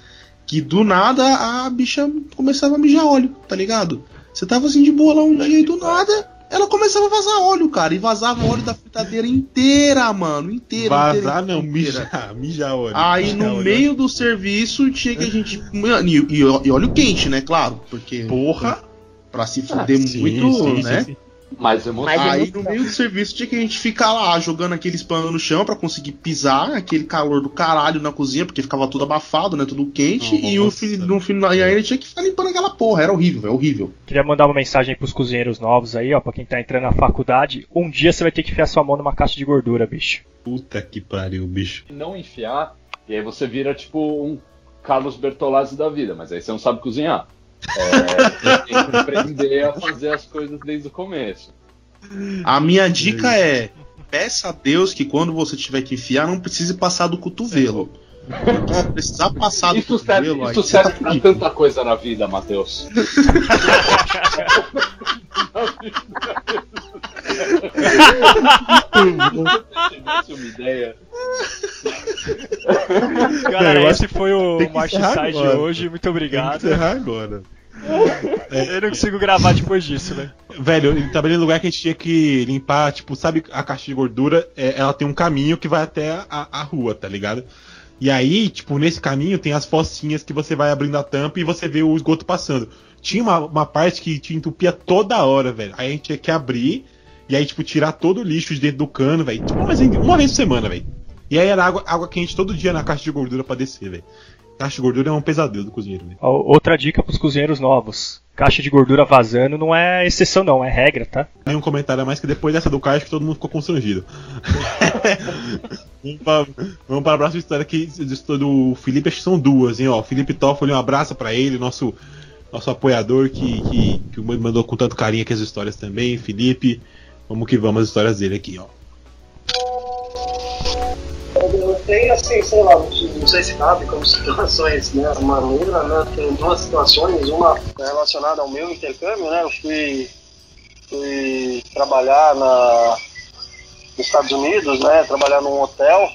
que do nada a bicha começava a mijar óleo, tá ligado? Você tava assim de boa lá um dia e do nada ela começava a vazar óleo, cara, e vazava óleo da fritadeira inteira, mano, inteira. Vazar inteira, não, mijar, <laughs> mijar olho. Aí mijar no olho. meio do serviço tinha que a gente. Mano, e, e, óleo quente, né? Claro, porque. Porra! Pra se fuder Sim, muito, sim, né? sim, sim. Mais Aí no meio do serviço tinha que a gente ficar lá jogando aqueles panos no chão pra conseguir pisar, aquele calor do caralho na cozinha, porque ficava tudo abafado, né? Tudo quente. E o Nossa. filho, no final, e aí ele tinha que ficar limpando aquela porra. Era horrível, velho. Horrível. Queria mandar uma mensagem pros cozinheiros novos aí, ó, pra quem tá entrando na faculdade. Um dia você vai ter que enfiar sua mão numa caixa de gordura, bicho. Puta que pariu, bicho. não enfiar, e aí você vira tipo um Carlos Bertolazzi da vida, mas aí você não sabe cozinhar. É, tem que aprender a fazer as coisas desde o começo. A minha dica é: peça a Deus que quando você tiver que enfiar, não precise passar do cotovelo. Se precisar passar do Isso serve, cotovelo, aí isso você tá serve pra tanta coisa na vida, Matheus. <laughs> Se tivesse uma ideia. Galera, eu acho esse foi o tem que March encerrar Side agora. hoje. Muito Tem que obrigado. encerrar agora. Eu não consigo gravar depois disso, né? Velho, eu trabalhei num lugar que a gente tinha que limpar, tipo, sabe a caixa de gordura? É, ela tem um caminho que vai até a, a rua, tá ligado? E aí, tipo, nesse caminho tem as focinhas que você vai abrindo a tampa e você vê o esgoto passando. Tinha uma, uma parte que te entupia toda hora, velho. Aí a gente tinha que abrir e aí, tipo, tirar todo o lixo de dentro do cano, velho. Tipo, mas uma vez por semana, velho. E aí era água, água quente todo dia na caixa de gordura pra descer, velho. Caixa de gordura é um pesadelo do cozinheiro, velho. Outra dica pros cozinheiros novos. Caixa de gordura vazando não é exceção não, é regra, tá? Nenhum comentário a mais que depois dessa do Caio, acho que todo mundo ficou constrangido. <laughs> vamos, para, vamos para a próxima história aqui do Felipe, acho que são duas, hein? Ó, Felipe Toffoli, um abraço para ele, nosso, nosso apoiador que, que, que mandou com tanto carinho aqui as histórias também. Felipe, vamos que vamos as histórias dele aqui, ó. Tem assim, sei lá, não sei se cabe como situações, né? Maneira, né? Tem duas situações, uma relacionada ao meu intercâmbio, né? Eu fui, fui trabalhar na, nos Estados Unidos, né? Trabalhar num hotel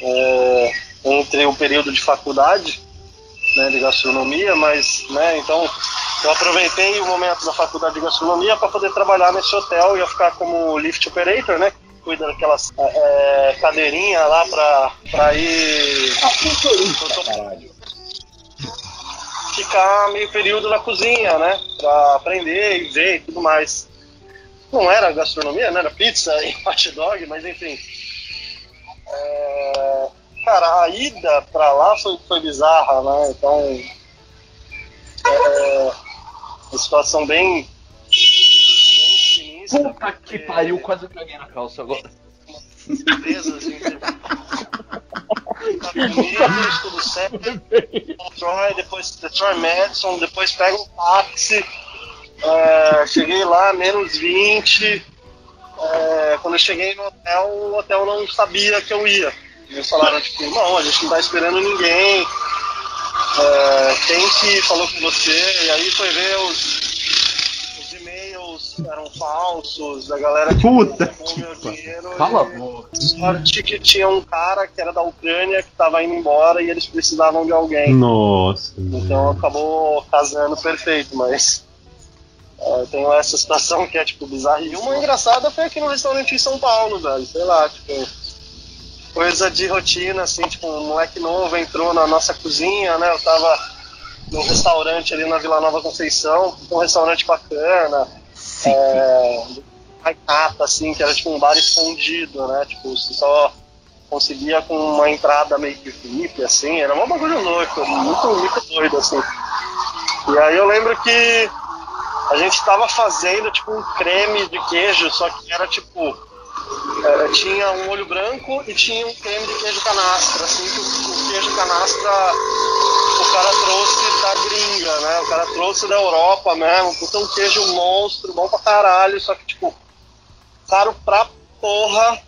é, entre o período de faculdade, né? De gastronomia, mas, né? Então eu aproveitei o momento da faculdade de gastronomia para poder trabalhar nesse hotel, ia ficar como lift operator, né? cuida daquelas é, cadeirinhas lá pra, pra ir. Ficar meio período na cozinha, né? Pra aprender e ver e tudo mais. Não era gastronomia, né? Era pizza e <laughs> hot dog, mas enfim. É, cara, a ida pra lá foi, foi bizarra, né? Então. É, uma situação bem. bem sinistra. Puta que pariu, quase caguei na calça agora. Assim. Estados Unidos, tudo certo. Detroit, depois Detroit Madison, depois pega um táxi. É, cheguei lá, menos 20. É, quando eu cheguei no hotel, o hotel não sabia que eu ia. Eles falaram, tipo, não, a gente não tá esperando ninguém. É, quem que falou com você? E aí foi ver os, os e-mails eram falsos, a galera Puta roubou que meu dinheiro. Cala a sorte que tinha um cara que era da Ucrânia que estava indo embora e eles precisavam de alguém. Nossa. Então acabou casando perfeito, mas é, tenho essa situação que é tipo bizarra. E uma engraçada foi aqui no restaurante em São Paulo, velho. Sei lá, tipo, coisa de rotina, assim, tipo, um moleque novo entrou na nossa cozinha, né? Eu tava num restaurante ali na Vila Nova Conceição, um restaurante bacana. É, Maitata, assim, que era tipo um bar escondido, né? Tipo, você só conseguia com uma entrada meio que VIP, assim, era uma bagulho louco, muito, muito doido, assim. E aí eu lembro que a gente tava fazendo tipo um creme de queijo, só que era tipo é, tinha um molho branco e tinha um creme de queijo canastra, assim que o, o queijo canastra o cara trouxe da gringa, né? O cara trouxe da Europa mesmo, puta um queijo monstro, bom pra caralho, só que tipo, caro pra porra.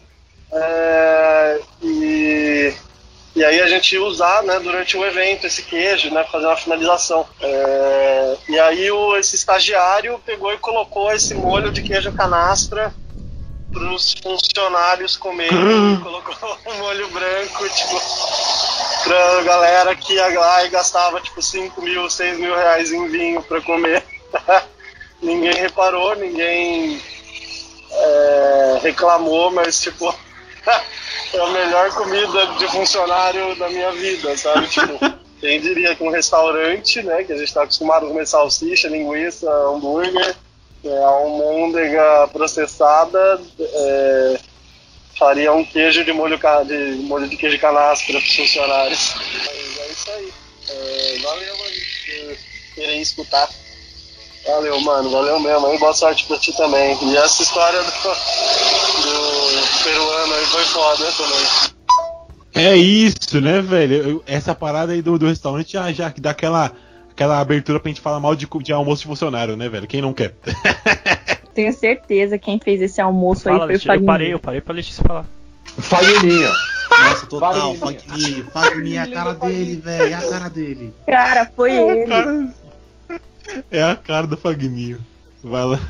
É, e, e aí a gente ia usar né, durante o evento esse queijo, né? Fazer uma finalização. É, e aí o, esse estagiário pegou e colocou esse molho de queijo canastra para os funcionários comerem, <laughs> colocou <laughs> um molho branco, tipo, pra galera que ia lá e gastava tipo 5 mil, 6 mil reais em vinho para comer. <laughs> ninguém reparou, ninguém é, reclamou, mas tipo, é a melhor comida de funcionário da minha vida, sabe? Tipo, quem diria que um restaurante, né, que a gente está acostumado a comer salsicha, linguiça, hambúrguer, é, almôndega processada, é, faria um queijo de molho, de molho de queijo canastra para os funcionários. <laughs> Mas é isso aí. É, valeu mano, por querer escutar. Valeu, mano, valeu mesmo. Aí, boa sorte pra ti também. E essa história do, do peruano aí foi foda também. É isso, né, velho? Essa parada aí do, do restaurante já, já dá aquela, aquela abertura pra gente falar mal de, de almoço de funcionário, né, velho? Quem não quer? <laughs> Tenho certeza quem fez esse almoço Fala, aí foi o Letícia, eu parei, eu parei pra Letícia falar. Fagninha. Nossa, total. Fagninho. Fagninho é a cara dele, velho. É a cara dele. Cara, foi ele. Cara, é a cara do Fagninho. Vai lá.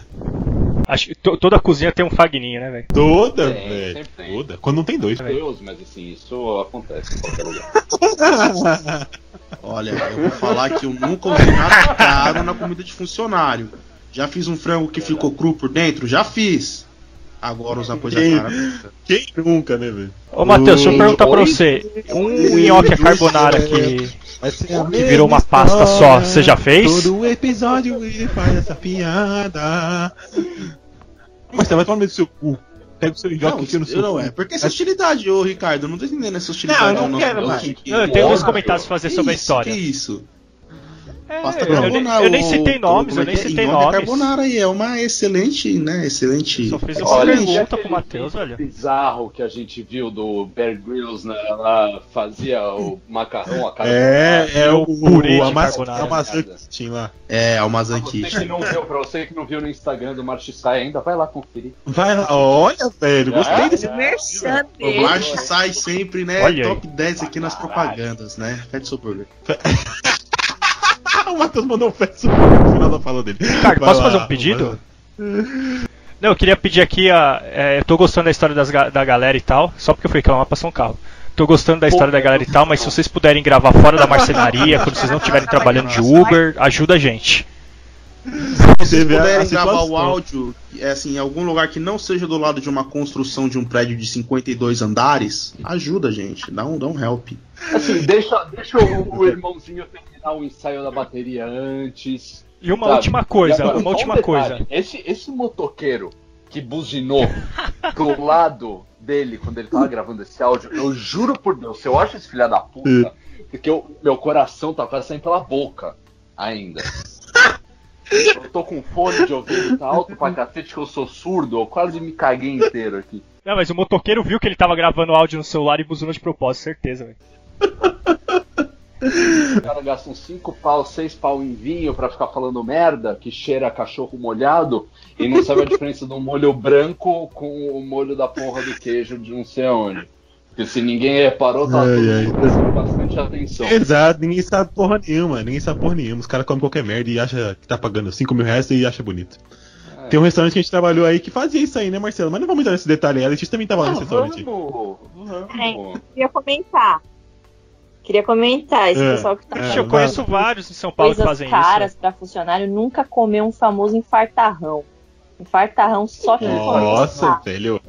Acho toda cozinha tem um Fagninho, né, velho? Toda, velho. Toda. Quando não tem dois. Deus, mas assim, isso acontece em qualquer lugar. <laughs> Olha, eu vou falar que eu nunca usei nada caro na comida de funcionário. Já fiz um frango que ficou cru por dentro? Já fiz. Agora usar coisa Quem? cara. Quem nunca, né, velho? Ô, Matheus, deixa eu perguntar pra você. Um nhoque a carbonara que, que virou uma mesma pasta só, você já fez? Todo episódio ele faz essa piada. Mas você vai tomar no meio do seu cu. Pega o seu Não, nhoque aqui no seu não cu. é. Porque essa hostilidade, ô Ricardo, eu não tô entendendo essa hostilidade. Não, eu não quero mais. que- eu tenho uns Porra, comentários pra fazer que sobre a história. Que isso? É, Pasta eu, nem, carbonara, eu nem o- citei o- nomes, eu é nem é? citei Nhoque nomes. carbonara aí é uma excelente, né? Excelente. Só fiz uma Olha, pergunta pro Matheus, olha. bizarro que a gente viu do Bear Grylls, né, lá fazia o macarrão, a cara É, é o, purê o, carbonara. tinha lá. É, o Pra você que não viu, pra você que não viu no Instagram do Marchisai ainda, vai lá conferir. Vai lá, olha, velho, gostei É, desse. é. O. March sai sempre, né? Olha aí. top 10 aqui nas propagandas, né? Pede seu burger. <laughs> <laughs> o Matheus mandou um peço no final da fala dele. Ricardo, Vai posso lá, fazer um pedido? Não, eu queria pedir aqui a. é, eu tô gostando da história das da galera e tal, só porque eu fui reclamar passar um carro. Tô gostando da história da galera e tal, mas se vocês puderem gravar fora da marcenaria, quando vocês não estiverem trabalhando de Uber, ajuda a gente. Se vocês a- puderem a gravar o áudio, é assim, em algum lugar que não seja do lado de uma construção de um prédio de 52 andares, ajuda, gente. Dá um, dá um help. Assim, deixa, deixa o, o irmãozinho terminar o ensaio da bateria antes. E uma sabe? última coisa, agora, uma um última detalhe, coisa. Esse, esse motoqueiro que buzinou <laughs> pro lado dele quando ele tava gravando esse áudio, eu juro por Deus, se eu acho esse filho da puta, porque o meu coração tá quase saindo pela boca ainda. Eu tô com fone de ouvido, tá alto pra cacete que eu sou surdo, eu quase me caguei inteiro aqui. Não, mas o motoqueiro viu que ele tava gravando áudio no celular e buzinou de propósito, certeza, velho. O cara gasta uns 5 pau, 6 pau em vinho pra ficar falando merda, que cheira cachorro molhado, e não sabe a <laughs> diferença do molho branco com o molho da porra do queijo de não sei aonde. Porque se ninguém reparou, tá Ai, prestando bastante atenção. Exato, ninguém sabe porra nenhuma, ninguém sabe porra nenhuma. Os caras comem qualquer merda e acha que tá pagando 5 mil reais e acha bonito. É. Tem um restaurante que a gente trabalhou aí que fazia isso aí, né, Marcelo? Mas não vamos entrar nesse detalhe aí, a Letícia também tava Ah, nesse restaurante. vamos, vamos. Queria comentar. Queria comentar. Esse É, pessoal que tá é, eu conheço vários em São Paulo que coisas fazem caras isso. pra funcionário nunca comeu um famoso infartarrão. Infartarrão só quem Nossa, come. velho.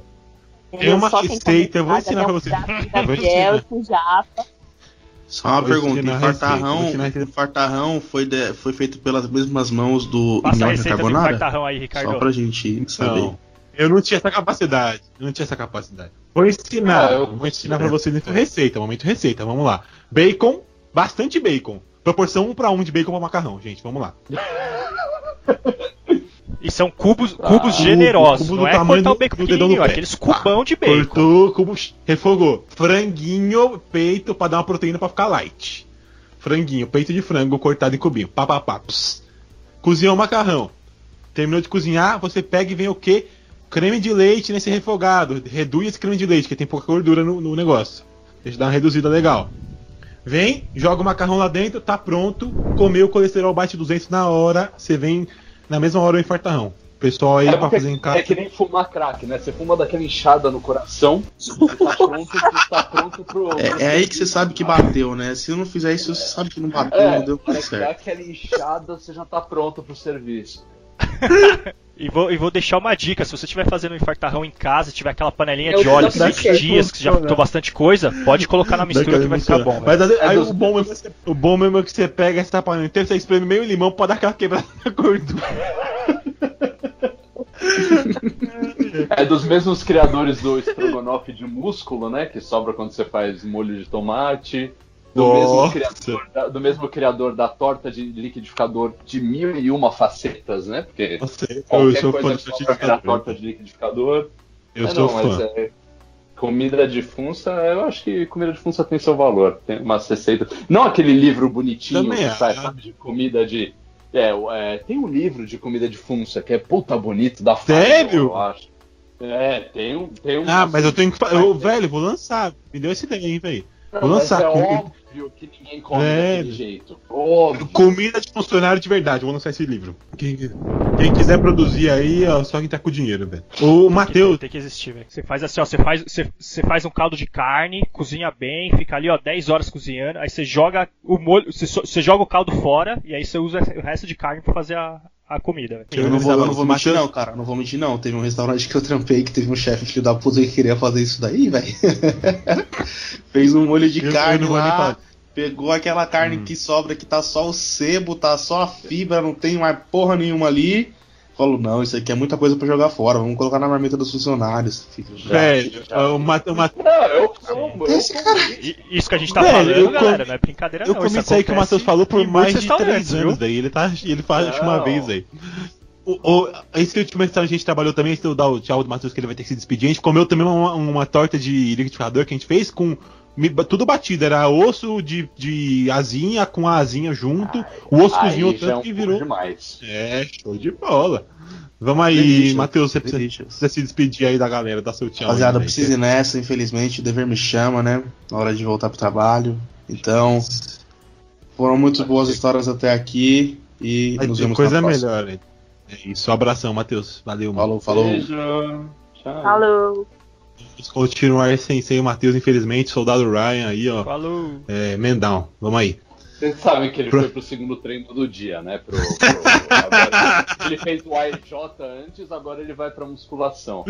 Tem uma receita, eu vou ensinar pra você. prato de Eu vou Gabriel com japa. Só uma pergunta, infartarrão, infartarrão foi, de- foi feito pelas mesmas mãos do Passa Nhoque receita do Carbonara? infartarrão aí, Ricardo. Só pra gente saber. Não, eu não tinha essa capacidade. Eu não tinha essa capacidade. Vou ensinar. Ah, eu- Vou ensinar pra vocês então receita. Momento receita. Vamos lá. Bacon, bastante bacon. Proporção 1 pra 1 de bacon pra macarrão, gente. Vamos lá. <laughs> E são cubos, cubos generosos. cubo do não é tamanho cortar o bacon do dedão do é pé. aqueles cubão de bacon. Cortou, cubo, refogou. Franguinho, peito pra dar uma proteína pra ficar light. Franguinho, peito de frango cortado em cubinho. Pá, pá, pá. Ps. Cozinhou o macarrão. Terminou de cozinhar, você pega e vem o quê? Creme de leite nesse refogado. Reduz esse creme de leite, que tem pouca gordura no, no negócio. Deixa eu dar uma reduzida legal. Vem, joga o macarrão lá dentro, tá pronto. Comeu o colesterol bate 200 na hora. Você vem na mesma hora o infartarrão. Pessoal aí É, pra fazer em casa. é que nem fumar crack, né? Você fuma daquela inchada no coração, você tá pronto, você tá pronto pro. É, é aí que você sabe que bateu, né? Se não fizer isso, você sabe que não bateu, É, não deu tudo é certo. aquela inchada, você já tá pronto pro serviço. <laughs> E vou, e vou deixar uma dica: se você estiver fazendo um infartarrão em casa, tiver aquela panelinha Eu de óleo já 20 sei. dias, que você já fritou bastante coisa, pode colocar na <laughs> mistura que vai ficar bom. Mas velho. aí, aí É o, dos- bom mesmo, é que você- o bom mesmo é que você pega essa panela inteira, você espreme meio limão pra dar aquela quebrada na gordura. <laughs> É dos mesmos criadores do estrogonofe de músculo, né? Que sobra quando você faz molho de tomate. Do, mesmo criador, da, do mesmo criador da torta de liquidificador de mil e uma facetas, né? Porque Nossa, eu qualquer sou fã coisa que sobra vira torta de liquidificador. Eu É, sou não, mas fã. é, comida de funça, eu acho que comida de funça tem seu valor. Tem umas receitas. Não aquele livro bonitinho Também que é. sai sabe, de comida de. É, é, tem um livro de comida de funça que é puta bonito da Sério? eu acho. É, tem um. Tem um Ah, mas eu tenho que. Eu, velho, vou lançar. Me deu essa ideia, hein, velho. Vou mas lançar é comida. Óbvio que ninguém come É. daquele jeito. Óbvio. Comida de funcionário de verdade, vou lançar esse livro. Quem, quem quiser produzir aí, ó, só quem tá com dinheiro, velho. O Matheus, Tem que existir, velho. Você faz assim, ó, você faz, você, você faz um caldo de carne, cozinha bem, fica ali, ó, 10 horas cozinhando, aí você joga o molho, você, você joga o caldo fora e aí você usa o resto de carne pra fazer a, a comida, velho. Eu não vou, eu não vou mentir, não, cara. eu Não vou mentir, não. Teve um restaurante que eu trampei que teve um chefe filho da puta que queria fazer isso daí, velho. <laughs> Fez um molho de Eu- eu carne nem lá. Pegou aquela carne que sobra que tá só o sebo, tá só a fibra, não tem mais porra nenhuma ali. Falou, não, isso aqui é muita coisa pra jogar fora, vamos colocar na marmita dos funcionários. Velho, o Mate- o Mate- Não, eu como, eu Esse como. cara- Isso que a gente tá Velho, falando, eu galera, com- não é brincadeira eu não. comi isso aí que o Matheus falou por mais de três anos daí. Ele, tá, ele faz uma vez aí. O, o- esse último restaurante que a gente trabalhou também, de eu dar o tchau do Matheus que ele vai ter que se despedir, a gente comeu também uma, uma torta de liquidificador que a gente fez com mi- tudo batido. Era osso de, de asinha com a asinha junto. O osso cozinhou já é tanto um que virou. demais. É, show de bola. Vamos aí, Delícia, Matheus, você precisa, precisa se despedir aí da galera, da seu tchau. Rapaziada, aí, né? preciso ir nessa, infelizmente, o dever me chama, né? Na hora de voltar pro trabalho. Então, foram muito boas histórias até aqui e Vai nos vemos coisa na próxima. melhor. né? É isso, abração, Matheus. Valeu, mano. Falou, falou. Beijo. Tchau. Falou. Vamos continuar sem, sem o Matheus, infelizmente. Soldado Ryan aí, ó. Falou. É, Mendão, vamos aí. Vocês sabem que ele Pro- foi pro segundo treino do dia, né? Pro, pro- agora- ele fez o AJ antes, agora ele vai pra musculação.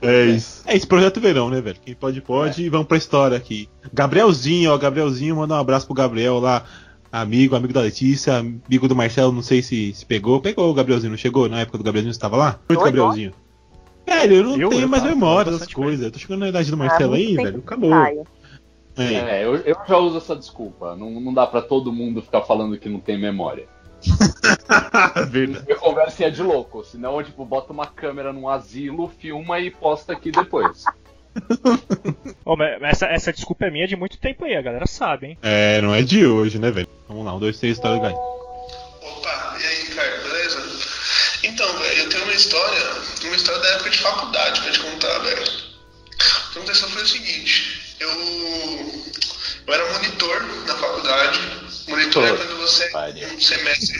É isso. É esse projeto verão, né, velho? Quem pode, pode. E vamos pra história aqui. Gabrielzinho, ó. Gabrielzinho, manda um abraço pro Gabriel lá. Amigo, amigo da Letícia, amigo do Marcelo, não sei se, se pegou. Pegou o Gabrielzinho, não chegou? Na época do Gabrielzinho você tava lá? Muito Oi, Gabrielzinho. Velho, eu não Eu? tenho Eu mais memória das coisas. Eu tô chegando na idade do Ah, Marcelo muito aí, velho. Acabou. É. É, eu, eu já uso essa desculpa. Não, não dá pra todo mundo ficar falando que não tem memória. <laughs> Minha conversa é de louco. Senão, tipo, bota uma câmera num asilo, filma e posta aqui depois. Mas essa, essa desculpa é minha de muito tempo aí, a galera sabe, hein? É, não é de hoje, né, velho? Vamos lá, um, dois, três, história do Gaio. Opa, e aí, beleza? Então, velho, eu tenho uma história, uma história da época de faculdade pra te contar, velho. O que aconteceu foi o seguinte, eu, eu era monitor na faculdade. Monitor é quando você, um semestre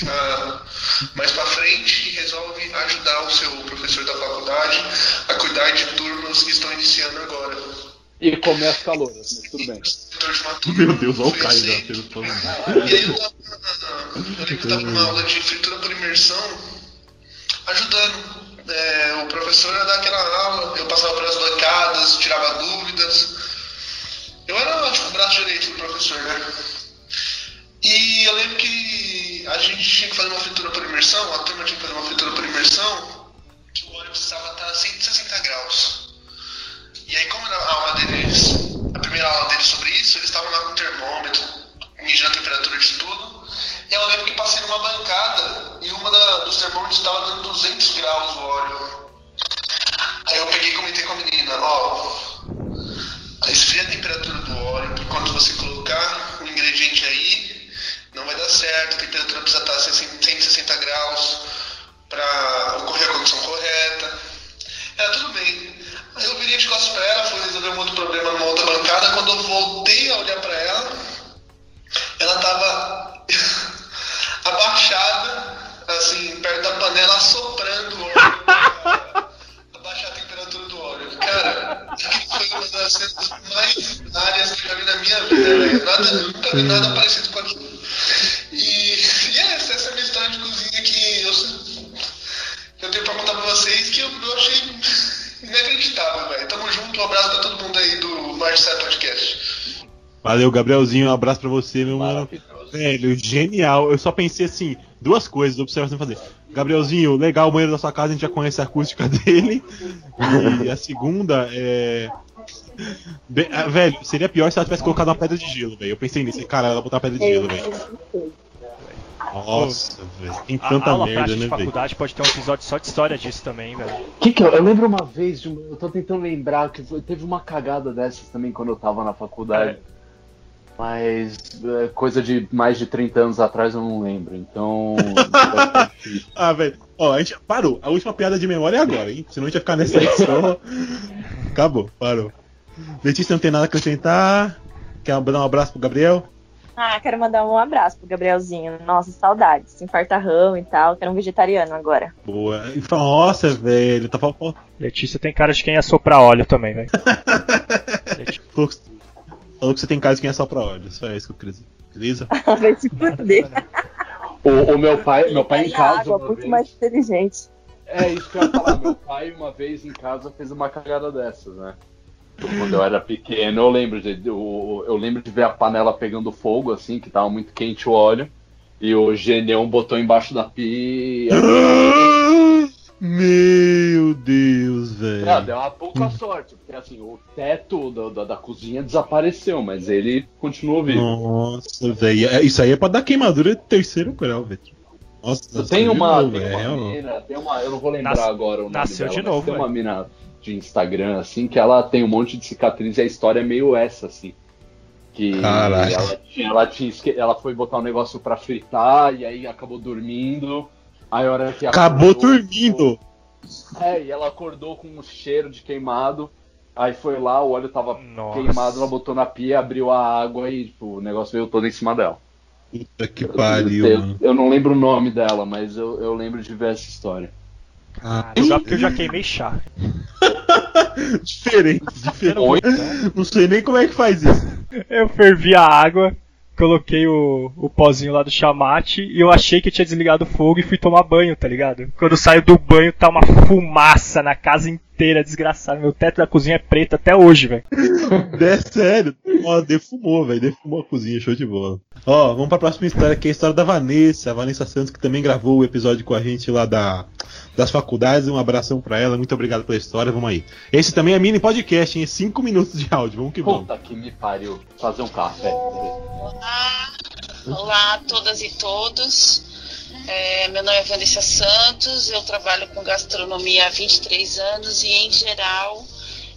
mais pra frente, resolve ajudar o seu professor da faculdade a cuidar de turmas que estão iniciando agora. E comer as caloras, mas tudo bem. Meu Deus, olha o Caio todo mundo. E aí eu tava, eu lembro que eu tava numa aula de fritura por imersão, ajudando. É, o professor ia dar aquela aula, eu passava pelas bancadas, tirava dúvidas. Eu era tipo o braço direito do professor, né? E eu lembro que a gente tinha que fazer uma fritura por imersão, a turma tinha que fazer uma fritura por imersão, que o óleo precisava estar a 160 graus. E aí, como a aula deles, Valeu, Gabrielzinho, um abraço pra você, meu mano. Velho, genial. Eu só pensei assim, duas coisas, observação fazer. Gabrielzinho, legal o banheiro da sua casa, a gente já conhece a acústica <laughs> dele. E a segunda é. Be- ah, velho, seria pior se ela tivesse colocado uma pedra de gelo, velho. Eu pensei nisso, cara, ela botar uma pedra de gelo, velho. Nossa, velho. Tem A tanta aula merda, né, de velho? faculdade pode ter um episódio só de história disso também, velho. Que que eu, eu lembro uma vez, de um- eu tô tentando lembrar que teve uma cagada dessas também quando eu tava na faculdade. Mas é, coisa de mais de 30 anos atrás eu não lembro, então. <laughs> Ah, velho. Ó, a gente parou. A última piada de memória é agora, hein? Senão a gente vai ficar nessa edição. Acabou, parou. Letícia não tem nada a acrescentar. Quer dar um abraço pro Gabriel? Ah, quero mandar um abraço pro Gabrielzinho. Nossa, saudades. Infartarrão e tal. Quero um vegetariano agora. Boa. Nossa, velho, tá. Letícia tem cara de quem ia soprar óleo também, velho. <laughs> Que- falou que você tem cara de quem é só pra óleo. Só é isso que eu queria dizer. Beleza? <laughs> Vai se fuder. O, o meu pai, meu pai em casa. água, uma muito vez- mais inteligente. É isso que eu ia falar. Meu pai, uma vez em casa, fez uma cagada dessas, né? Quando eu era pequeno, eu lembro de, eu, eu lembro de ver a panela pegando fogo, assim, que tava muito quente o óleo. E o Geneão botou embaixo da pia. <gasps> Meu Deus, velho. Ah, deu uma pouca sorte, porque assim, o teto da, da, da cozinha desapareceu, mas ele continuou vivo. Nossa, velho. É- Isso aí é pra dar queimadura de terceiro grau, velho. Nossa, Tem uma, novo, tem é uma mina, tem uma, eu não vou lembrar Nas- agora o nome nasceu dela, de novo, tem uma mina de Instagram, assim, que ela tem um monte de cicatriz e a história é meio essa, assim. Que Caralho. ela tinha, ela tinha, ela foi botar um negócio pra fritar e aí acabou dormindo. Aí a hora que Acabou acordou, dormindo. É, e ela acordou com um cheiro de queimado. Aí foi lá, o óleo tava Nossa. queimado, ela botou na pia, abriu a água e tipo, o negócio veio todo em cima dela. Puta que pariu, eu, mano. eu não lembro o nome dela, mas eu, eu lembro de ver essa história. Ah, Só porque eu já queimei chá. <laughs> diferente, diferente. Não sei nem como é que faz isso. Eu fervi a água, coloquei o, o pozinho lá do chamate e eu achei que tinha desligado o fogo e fui tomar banho, tá ligado? Quando eu saio do banho tá uma fumaça na casa inteira, desgraçado. Meu teto da cozinha é preto até hoje, velho. <laughs> É sério. Ó, defumou, velho. Defumou a cozinha, show de bola. Ó, vamos pra próxima história, que é a história da Vanessa. A Vanessa Santos, que também gravou o episódio com a gente lá da, das faculdades. Um abração pra ela. Muito obrigado pela história. Vamos aí. Esse também é mini podcast, hein? 5 minutos de áudio. Vamos que vamos. Puta que me pariu. Fazer um café. Olá, olá a todas e todos. É, meu nome é Vanessa Santos, eu trabalho com gastronomia há 23 anos e, em geral,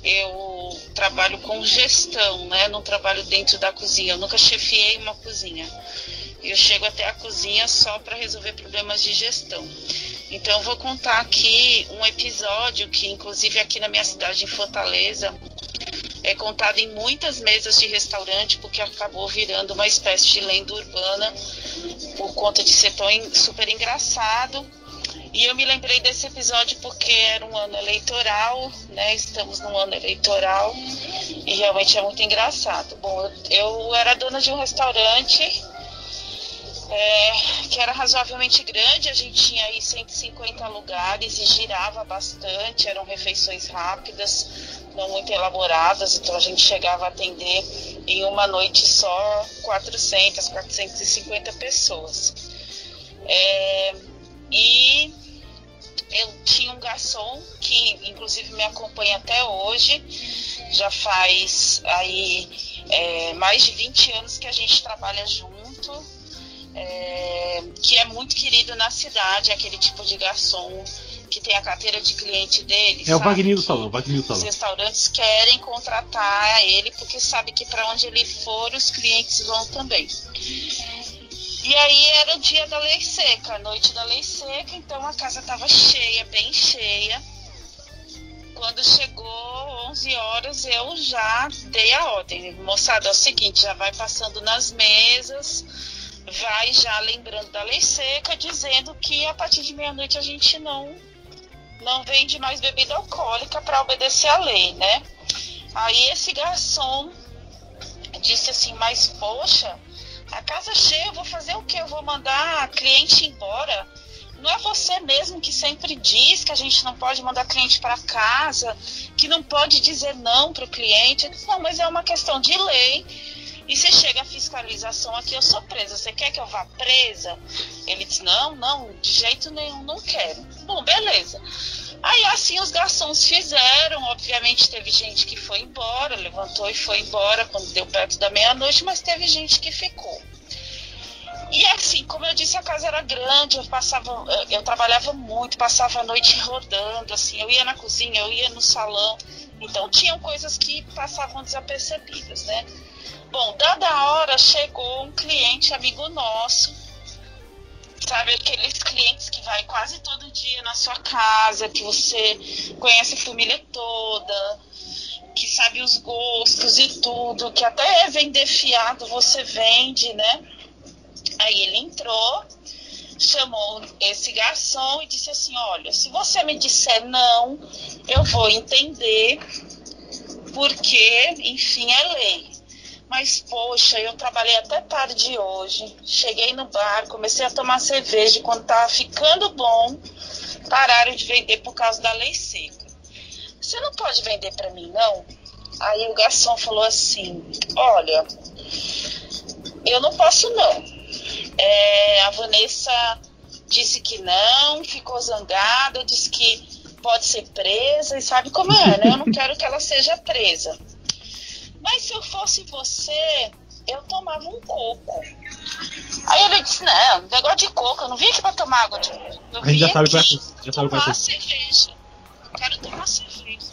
eu trabalho com gestão, né? Não trabalho dentro da cozinha. Eu nunca chefiei uma cozinha. Eu chego até a cozinha só para resolver problemas de gestão. Então, eu vou contar aqui um episódio que, inclusive, aqui na minha cidade, em Fortaleza, é contado em muitas mesas de restaurante, porque acabou virando uma espécie de lenda urbana por conta de ser tão super engraçado. E eu me lembrei desse episódio porque era um ano eleitoral, né? Estamos num ano eleitoral e realmente é muito engraçado. Bom, eu era dona de um restaurante é, que era razoavelmente grande, a gente tinha aí 150 lugares e girava bastante, eram refeições rápidas, não muito elaboradas, então a gente chegava a atender em uma noite só 400, 450 pessoas. É, e eu tinha um garçom que inclusive me acompanha até hoje, já faz aí é, mais de 20 anos que a gente trabalha junto é, que é muito querido na cidade, aquele tipo de garçom que tem a carteira de cliente dele. É o? Wagner do Salão, Wagner do Os Salão. restaurantes querem contratar ele porque sabe que para onde ele for os clientes vão também. E aí era o dia da lei seca, a noite da lei seca, então a casa estava cheia, bem cheia. Quando chegou 11 horas eu já dei a ordem. Moçada, é o seguinte, já vai passando nas mesas, vai já lembrando da lei seca, dizendo que a partir de meia-noite a gente não não vende mais bebida alcoólica para obedecer à lei, né? Aí esse garçom disse assim, mas poxa, a casa cheia, eu vou fazer o quê? Eu vou mandar a cliente embora? Não é você mesmo que sempre diz que a gente não pode mandar cliente para casa, que não pode dizer não para o cliente? Disse, não, mas é uma questão de lei. E se chega a fiscalização aqui, eu sou presa. Você quer que eu vá presa? Ele disse, não, não, de jeito nenhum, não quero. Bom, beleza. Aí assim os garçons fizeram, obviamente teve gente que foi embora, levantou e foi embora quando deu perto da meia-noite, mas teve gente que ficou. E assim, como eu disse, a casa era grande, eu passava, eu trabalhava muito, passava a noite rodando, assim, eu ia na cozinha, eu ia no salão, então tinham coisas que passavam desapercebidas, né? Bom, dada a hora, chegou um cliente amigo nosso, sabe, aqueles clientes que vai quase todo dia na sua casa, que você conhece a família toda, que sabe os gostos e tudo, que até vender fiado você vende, né? Aí ele entrou, chamou esse garçom e disse assim: Olha, se você me disser não, eu vou entender, porque, enfim, é lei. Mas, poxa, eu trabalhei até tarde hoje. Cheguei no bar, comecei a tomar cerveja. e Quando tava ficando bom, pararam de vender por causa da lei seca. Você não pode vender para mim, não? Aí o garçom falou assim: Olha, eu não posso, não. É, a Vanessa disse que não, ficou zangada, disse que pode ser presa, e sabe como é, né? Eu não quero que ela seja presa. Mas se eu fosse você, eu tomava um coco. Aí ele disse, não, negócio de coco, eu não vim aqui pra tomar água de coco. Eu A gente já vim sabe aqui que vai- já sabe vai tomar ser. cerveja. Quero tomar cerveja.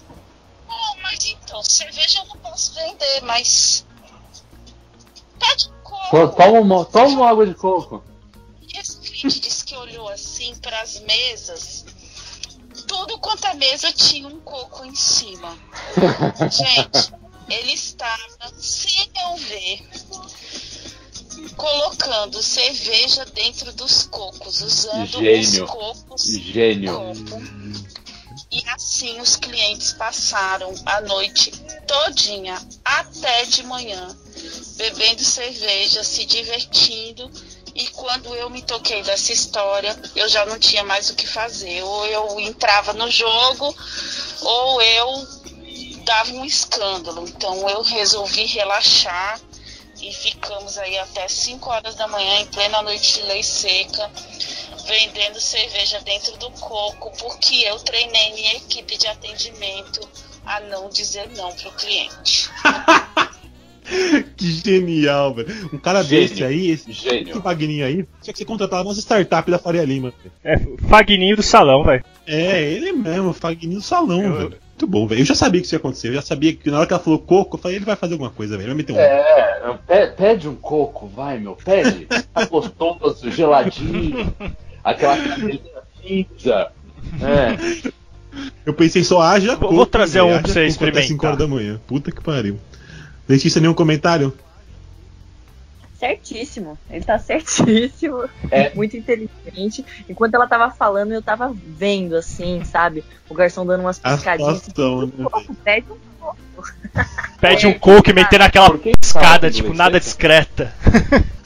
Oh, mas então, cerveja eu não posso vender, mas. Pede um coco. Toma toma água de coco. E esse cliente <laughs> disse que olhou assim para as mesas. Tudo quanto a mesa tinha um coco em cima. <laughs> Gente, ele estava, sem eu ver, colocando cerveja dentro dos cocos, usando Gênio. os cocos Gênio. copo. E assim os clientes passaram a noite todinha até de manhã, bebendo cerveja, se divertindo. E quando eu me toquei dessa história, eu já não tinha mais o que fazer. Ou eu entrava no jogo, ou eu dava um escândalo. Então eu resolvi relaxar e ficamos aí até 5 horas da manhã, em plena noite de lei seca, vendendo cerveja dentro do coco, porque eu treinei minha equipe de atendimento a não dizer não pro cliente. <laughs> Que genial, velho. Um cara Gênio. desse aí, esse, Gênio. esse Vagninho aí, tinha que ser contratado umas startup da Faria Lima. É, Fagninho do salão, velho. É, ele mesmo, o Fagninho do salão, velho. Muito bom, velho. Eu já sabia que isso ia acontecer. Eu já sabia que na hora que ela falou coco, eu falei, ele vai fazer alguma coisa, velho. Vai meter um. É, pe- pede um coco, vai, meu, pede. Tá gostoso, geladinho, aquela cadelinha cinza. É. Eu pensei só haja Vou- coco. vou trazer velho, um haja pra você coco até 5 experimentar. horas da manhã. Puta que pariu. Letícia, nenhum comentário? Certíssimo. Ele tá certíssimo. <laughs> É. Muito inteligente. Enquanto ela tava falando, eu tava vendo, assim, sabe? O garçom dando umas piscadinhas. situação, né? Pede um pouco. Pede um coco <laughs> e meter naquela tá tipo, nada isso? discreta.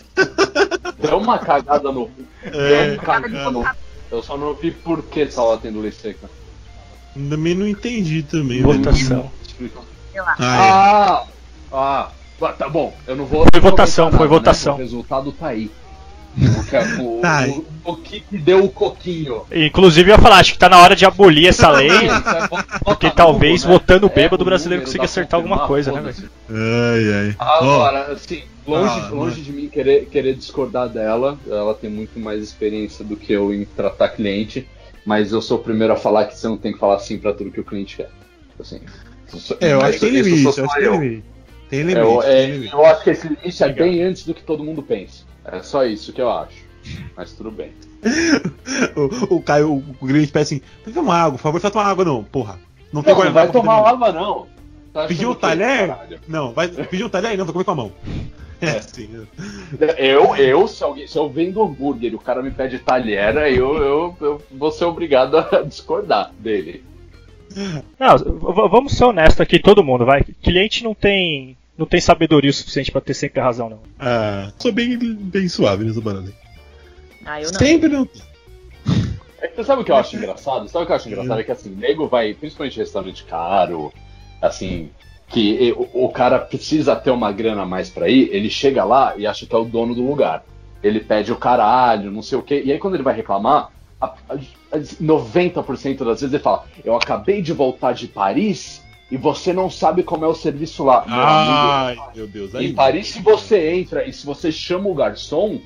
<laughs> Deu uma cagada no. É, Deu uma cagada no. Eu só não vi por que tava tendo lei seca. também não entendi também, velho. Votação. Sei lá. Ah, Ah! Ah! Tá bom, eu não vou. Foi votação, comentar foi nada, né? votação. O resultado tá aí. <laughs> O, que- o, Tá o, o que deu o coquinho. Inclusive, eu ia falar, acho que tá na hora de abolir essa lei. É, Porque talvez, Google, né? votando É, bêbado, o o brasileiro consiga dá acertar alguma coisa, né, velho? ai, ai. Agora, assim, longe, Ah, longe mano. de mim querer, querer discordar dela, ela tem muito mais experiência do que eu em tratar cliente, mas eu sou o primeiro a falar que você não tem que falar sim pra tudo que o cliente quer. Assim, isso- é, eu acho que tem isso limite, sou eu acho só que tem eu. limite. Tem É, limite, eu, tem é, limite. eu acho que esse limite é bem antes do que todo mundo pensa. É só isso que eu acho. Mas tudo bem. <laughs> O, o Caio, o, Grande pede assim: "Vai tomar água, por favor, não vai tomar água não, porra. Não tem Não, não vai tomar água, não. Tá Pediu que- talher? caralho. Não, vai pedir um talher? Não, vai comer com a mão. <laughs> É, assim. Eu, eu se, alguém, se eu vendo hambúrguer e o cara me pede talher, aí eu, eu, eu vou ser obrigado a <laughs> discordar dele. Não, vamos ser honestos aqui, todo mundo, vai. Cliente não tem, não tem sabedoria o suficiente pra ter sempre a razão, não. Ah, sou bem, bem suave nessa banana. Ah, eu não. Sempre não. É que você sabe o que eu acho <laughs> engraçado? Sabe o que eu acho engraçado? É que assim, nego vai, principalmente em restaurante caro, assim, que o, o cara precisa ter uma grana a mais pra ir, ele chega lá e acha que é o dono do lugar. Ele pede o caralho, não sei o quê, e aí quando ele vai reclamar, a, a 90% das vezes ele fala: Eu acabei de voltar de Paris e você não sabe como é o serviço lá. Meu amigo, Ai, meu Deus. Aí, em Paris, se você entra e se você chama o garçom,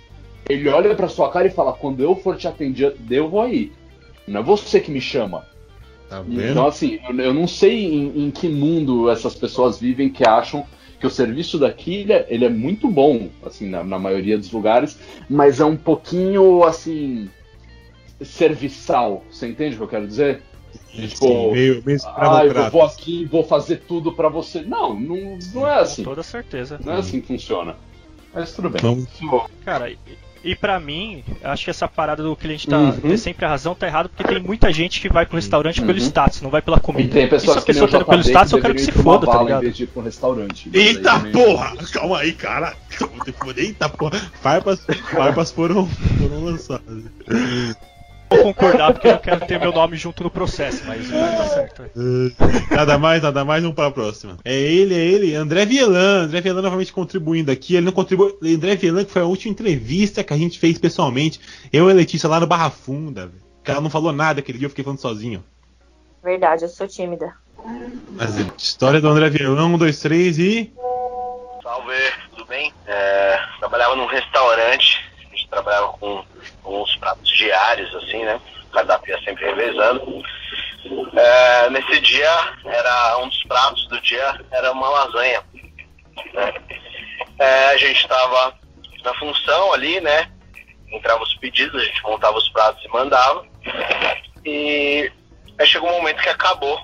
ele olha pra sua cara e fala: Quando eu for te atender, eu vou aí. Não é você que me chama. Tá vendo? Então, assim, eu, eu não sei em, em que mundo essas pessoas vivem que acham que o serviço daqui ele é, ele é muito bom, assim, na, na maioria dos lugares, mas é um pouquinho, assim, serviçal. Você entende o que eu quero dizer? Sim, Tipo, meio, meio ah, eu vou aqui e vou fazer tudo pra você. Não, não, não é assim. Com toda certeza. Não é assim que funciona. Mas tudo bem. Vamos- Cara, e, e pra mim, acho que essa parada do cliente tá, Uhum. ter sempre a razão tá errado, porque tem muita gente que vai pro restaurante pelo Uhum. status, não vai pela E comida. tem pessoas e se a pessoa tá pelo status, que eu quero que se foda, tá ligado? Em vez de ir pra um restaurante. Aí Eita também- porra! Calma aí, cara. Eita porra. Farpas, farpas foram, foram lançadas. Vou concordar porque eu não quero ter meu nome junto no processo, mas vai tá certo. Uh, <laughs> nada mais, nada mais, vamos para a próxima. É ele, é ele, André Vielan. André Vielan novamente contribuindo aqui. Ele não contribuiu. André Vielan, que foi a última entrevista que a gente fez pessoalmente. Eu e a Letícia lá no Barra Funda. Que ela não falou nada aquele dia, eu fiquei falando sozinho. Verdade, eu sou tímida. Mas, história do André Vielan, um, dois, três e. Salve, tudo bem? É, trabalhava num restaurante, a gente trabalhava com, com uns pratos diários, assim, né? O cardápio ia sempre revezando. É, nesse dia, era um dos pratos do dia era uma lasanha. né? É, a gente estava na função ali, né? Entrava os pedidos, a gente montava os pratos e mandava. E aí chegou um momento que acabou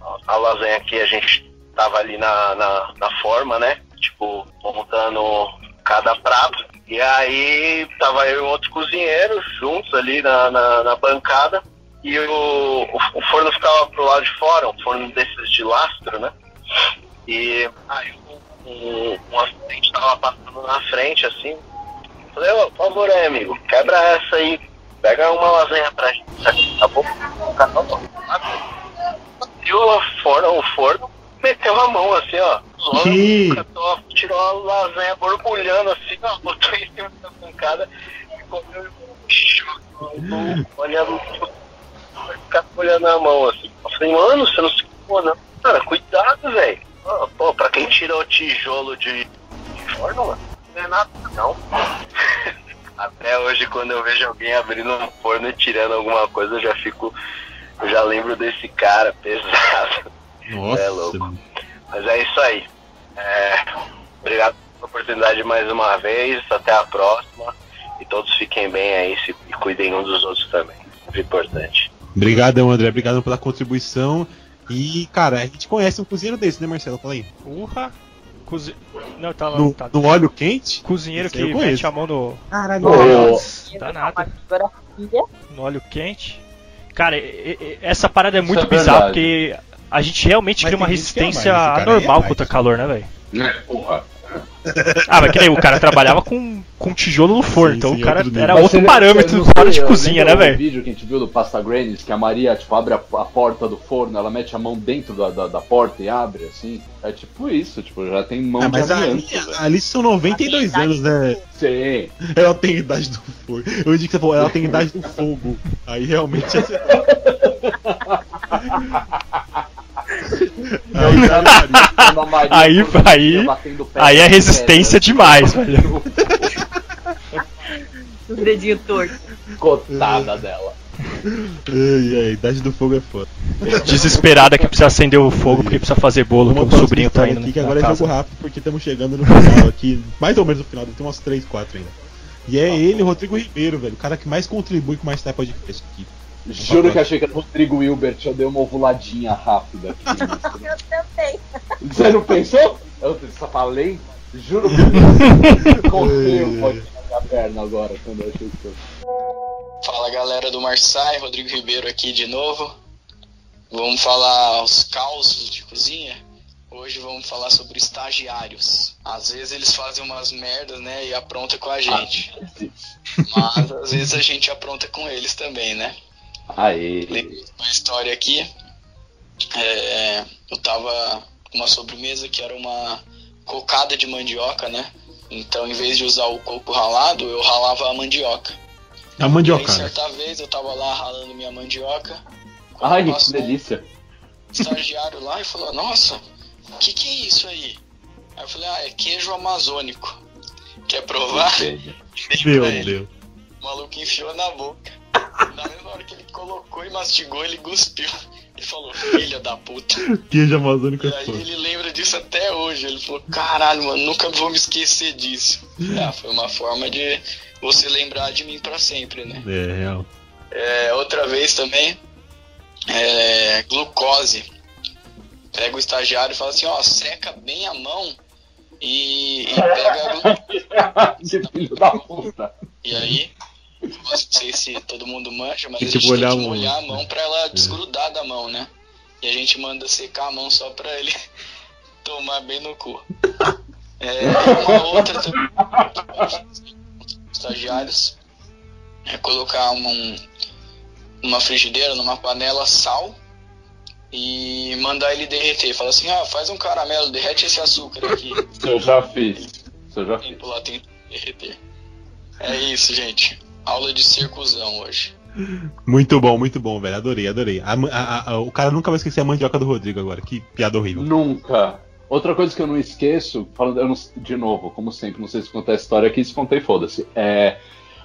a- a lasanha que a gente tava ali na, na, na forma, né? Tipo, montando cada prato. E aí tava eu e outro cozinheiro juntos ali na, na, na bancada. E o, o, forno ficava pro lado de fora, um forno desses de lastro, né? E aí um, um, assistente tava passando na frente, assim. Falei, ô, por favor amigo, quebra essa aí. Pega uma lasanha pra gente, tá bom? Falou, abriu o forno, o forno, meteu a mão assim, ó. Que? Tirou a lasanha borbulhando assim, ó, botou em cima da bancada e comeu olhando, ficar olhando a mão assim. Eu falei, mano, você não se pô, não. Cara, cuidado, velho. Pô, pra quem tirou tijolo de, de forno, mano, não é nada, não. <laughs> Até hoje, quando eu vejo alguém abrindo um forno e tirando alguma coisa, eu já fico. Eu já lembro desse cara pesado. Nossa. É louco. Mas é isso aí. É, obrigado pela oportunidade mais uma vez. Até a próxima. E todos fiquem bem aí se, e cuidem uns dos outros também. Muito importante. Obrigadão, André. Obrigado pela contribuição. E, cara, a gente conhece um cozinheiro desse, né, Marcelo? Fala aí. Urra! Cozi... Não, tava. No, tá. no óleo quente? Cozinheiro que mete a mão no. Caralho, Nossa, dá nada. Geografia. No óleo quente. Cara, e- e- essa parada é muito é bizarra, porque a gente realmente Mas cria uma é resistência cara é anormal mais. contra calor, né, velho? É, porra. <laughs> Ah, mas que nem o cara trabalhava com, com tijolo no forno, Sim, então sim, o cara outro nível. era Mas outro você- parâmetro hora sei, de cozinha, né, velho? O vídeo que a gente viu do Pasta Granis, que a Maria, tipo, abre a, a porta do forno, ela mete a mão dentro da, da, da porta e abre, assim. É tipo isso, tipo, já tem mão Ah, de mas ali, aliança, velho. ali são 92 anos, né? Sim. <laughs> Ela tem a idade do fogo. Eu disse que você falou, ela tem a idade do fogo. Aí realmente é. <laughs> Aí, tá Quando a Maria Aí- aí- Aí é na resistência pedra, demais, <laughs> velho. Os dedinhos tortos. Cotada dela. Ai, ai, a idade do fogo é foda. Desesperada que precisa acender o fogo porque precisa fazer bolo, que o sobrinho tá indo aqui, que agora é casa. jogo rápido, porque estamos chegando no final aqui. Mais ou menos no final, ter umas 3, 4 ainda. E é ele, Rodrigo Ribeiro, velho. O cara que mais contribui com o Mais Type Podcast aqui. Juro que achei que era o Rodrigo Wilbert, eu dei uma ovuladinha rápida aqui. Eu também. Você não pensou? Eu só falei? Juro que <laughs> correu um pouquinho na perna agora quando eu achei que Fala galera do Marçai, Rodrigo Ribeiro aqui de novo. Vamos falar os causos de cozinha. Hoje vamos falar sobre estagiários. Às vezes eles fazem umas merdas, né, e apronta com a gente. Mas às vezes a gente apronta com eles também, né? Aê. Lembrei de uma história aqui. É, eu tava com uma sobremesa que era uma cocada de mandioca, né? Então, em vez de usar o coco ralado, eu ralava a mandioca. A E mandioca. aí, certa vez, eu tava lá ralando minha mandioca. Ai, que delícia. um estagiário lá e falou: Nossa, o que, que é isso aí? Aí eu falei: Ah, é queijo amazônico. Quer provar? <laughs> Meu. Deus. O maluco enfiou na boca. Na mesma hora que ele colocou e mastigou, ele cuspiu. E falou: Filha da puta. Queijo amazônico E é aí ele lembra disso até hoje. Ele falou, caralho, mano, nunca vou me esquecer disso. Ah, foi uma forma de você lembrar de mim pra sempre, né? É, real. É, outra vez também, é, glucose. Pega o estagiário e fala assim, ó, seca bem a mão e, e pega a glucose. <laughs> Filho da puta. E aí, não sei se todo mundo manja, mas Tem a gente molhar tem que a mão. molhar a mão pra ela desgrudar da mão, né? E a gente manda secar a mão só pra ele <laughs> tomar bem no cu. É, uma outra também, estagiários, é colocar um, numa frigideira, numa panela, sal e mandar ele derreter. Fala assim, ah, faz um caramelo, derrete esse açúcar aqui. Eu já fiz. Eu já fiz. tempo lá tem que derreter. É isso, gente. Aula de circusão hoje. Muito bom, muito bom, velho. Adorei, adorei. A a- a- o cara nunca vai esquecer a mandioca do Rodrigo agora. Que piada horrível. Nunca. Outra coisa que eu não esqueço, falando eu não- de novo, como sempre, não sei se contar a história aqui, se contei, foda-se. É,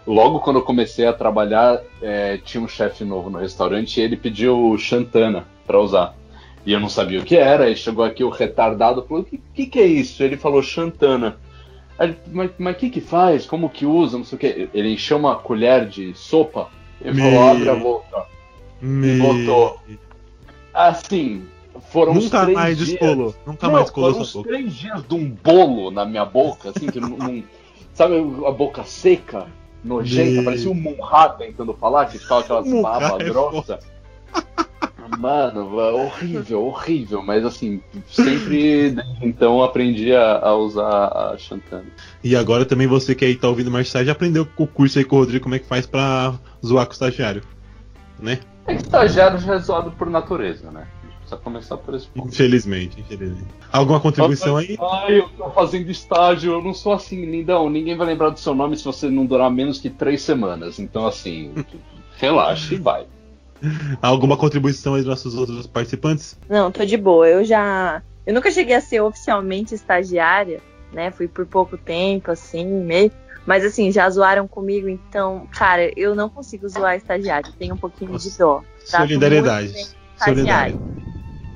logo quando eu comecei a trabalhar, é, tinha um chefe novo no restaurante e ele pediu Xantana pra usar. E eu não sabia o que era, e chegou aqui o retardado falou: O que, que, que é isso? Ele falou Xantana. Aí mas o que que faz? Como que usa? Não sei o que. Ele encheu uma colher de sopa e Me- falou: abre a boca. Me... botou. Assim, foram Nunca três mais dias. descolou. Nunca Não, mais colou foram uns boca. três dias de um bolo na minha boca, assim, que não. sabe a boca seca, nojenta, De- parecia um Munhá tentando falar, que ficava aquelas Munhá babas é grossas. Mano, é horrível, horrível, mas assim, sempre desde então aprendi a, a usar a Xantana. E agora também você que aí tá ouvindo mais tarde aprendeu o curso aí com o Rodrigo como é que faz pra zoar com o estagiário. Né? É que estagiário já é zoado por natureza, né? A gente precisa começar por esse ponto. Infelizmente, infelizmente. Alguma contribuição aí? Ai, eu tô fazendo estágio, eu não sou assim, lindão. Ninguém vai lembrar do seu nome se você não durar menos que três semanas. Então, assim, <laughs> relaxa e vai. <laughs> Alguma contribuição aí dos nossos outros participantes? Não, tô de boa. Eu já. Eu nunca cheguei a ser oficialmente estagiária, né? Fui por pouco tempo, assim, meio. Mas assim, já zoaram comigo, então, cara, eu não consigo zoar estagiário. Tenho um pouquinho de dó. Solidariedade. Solidariedade.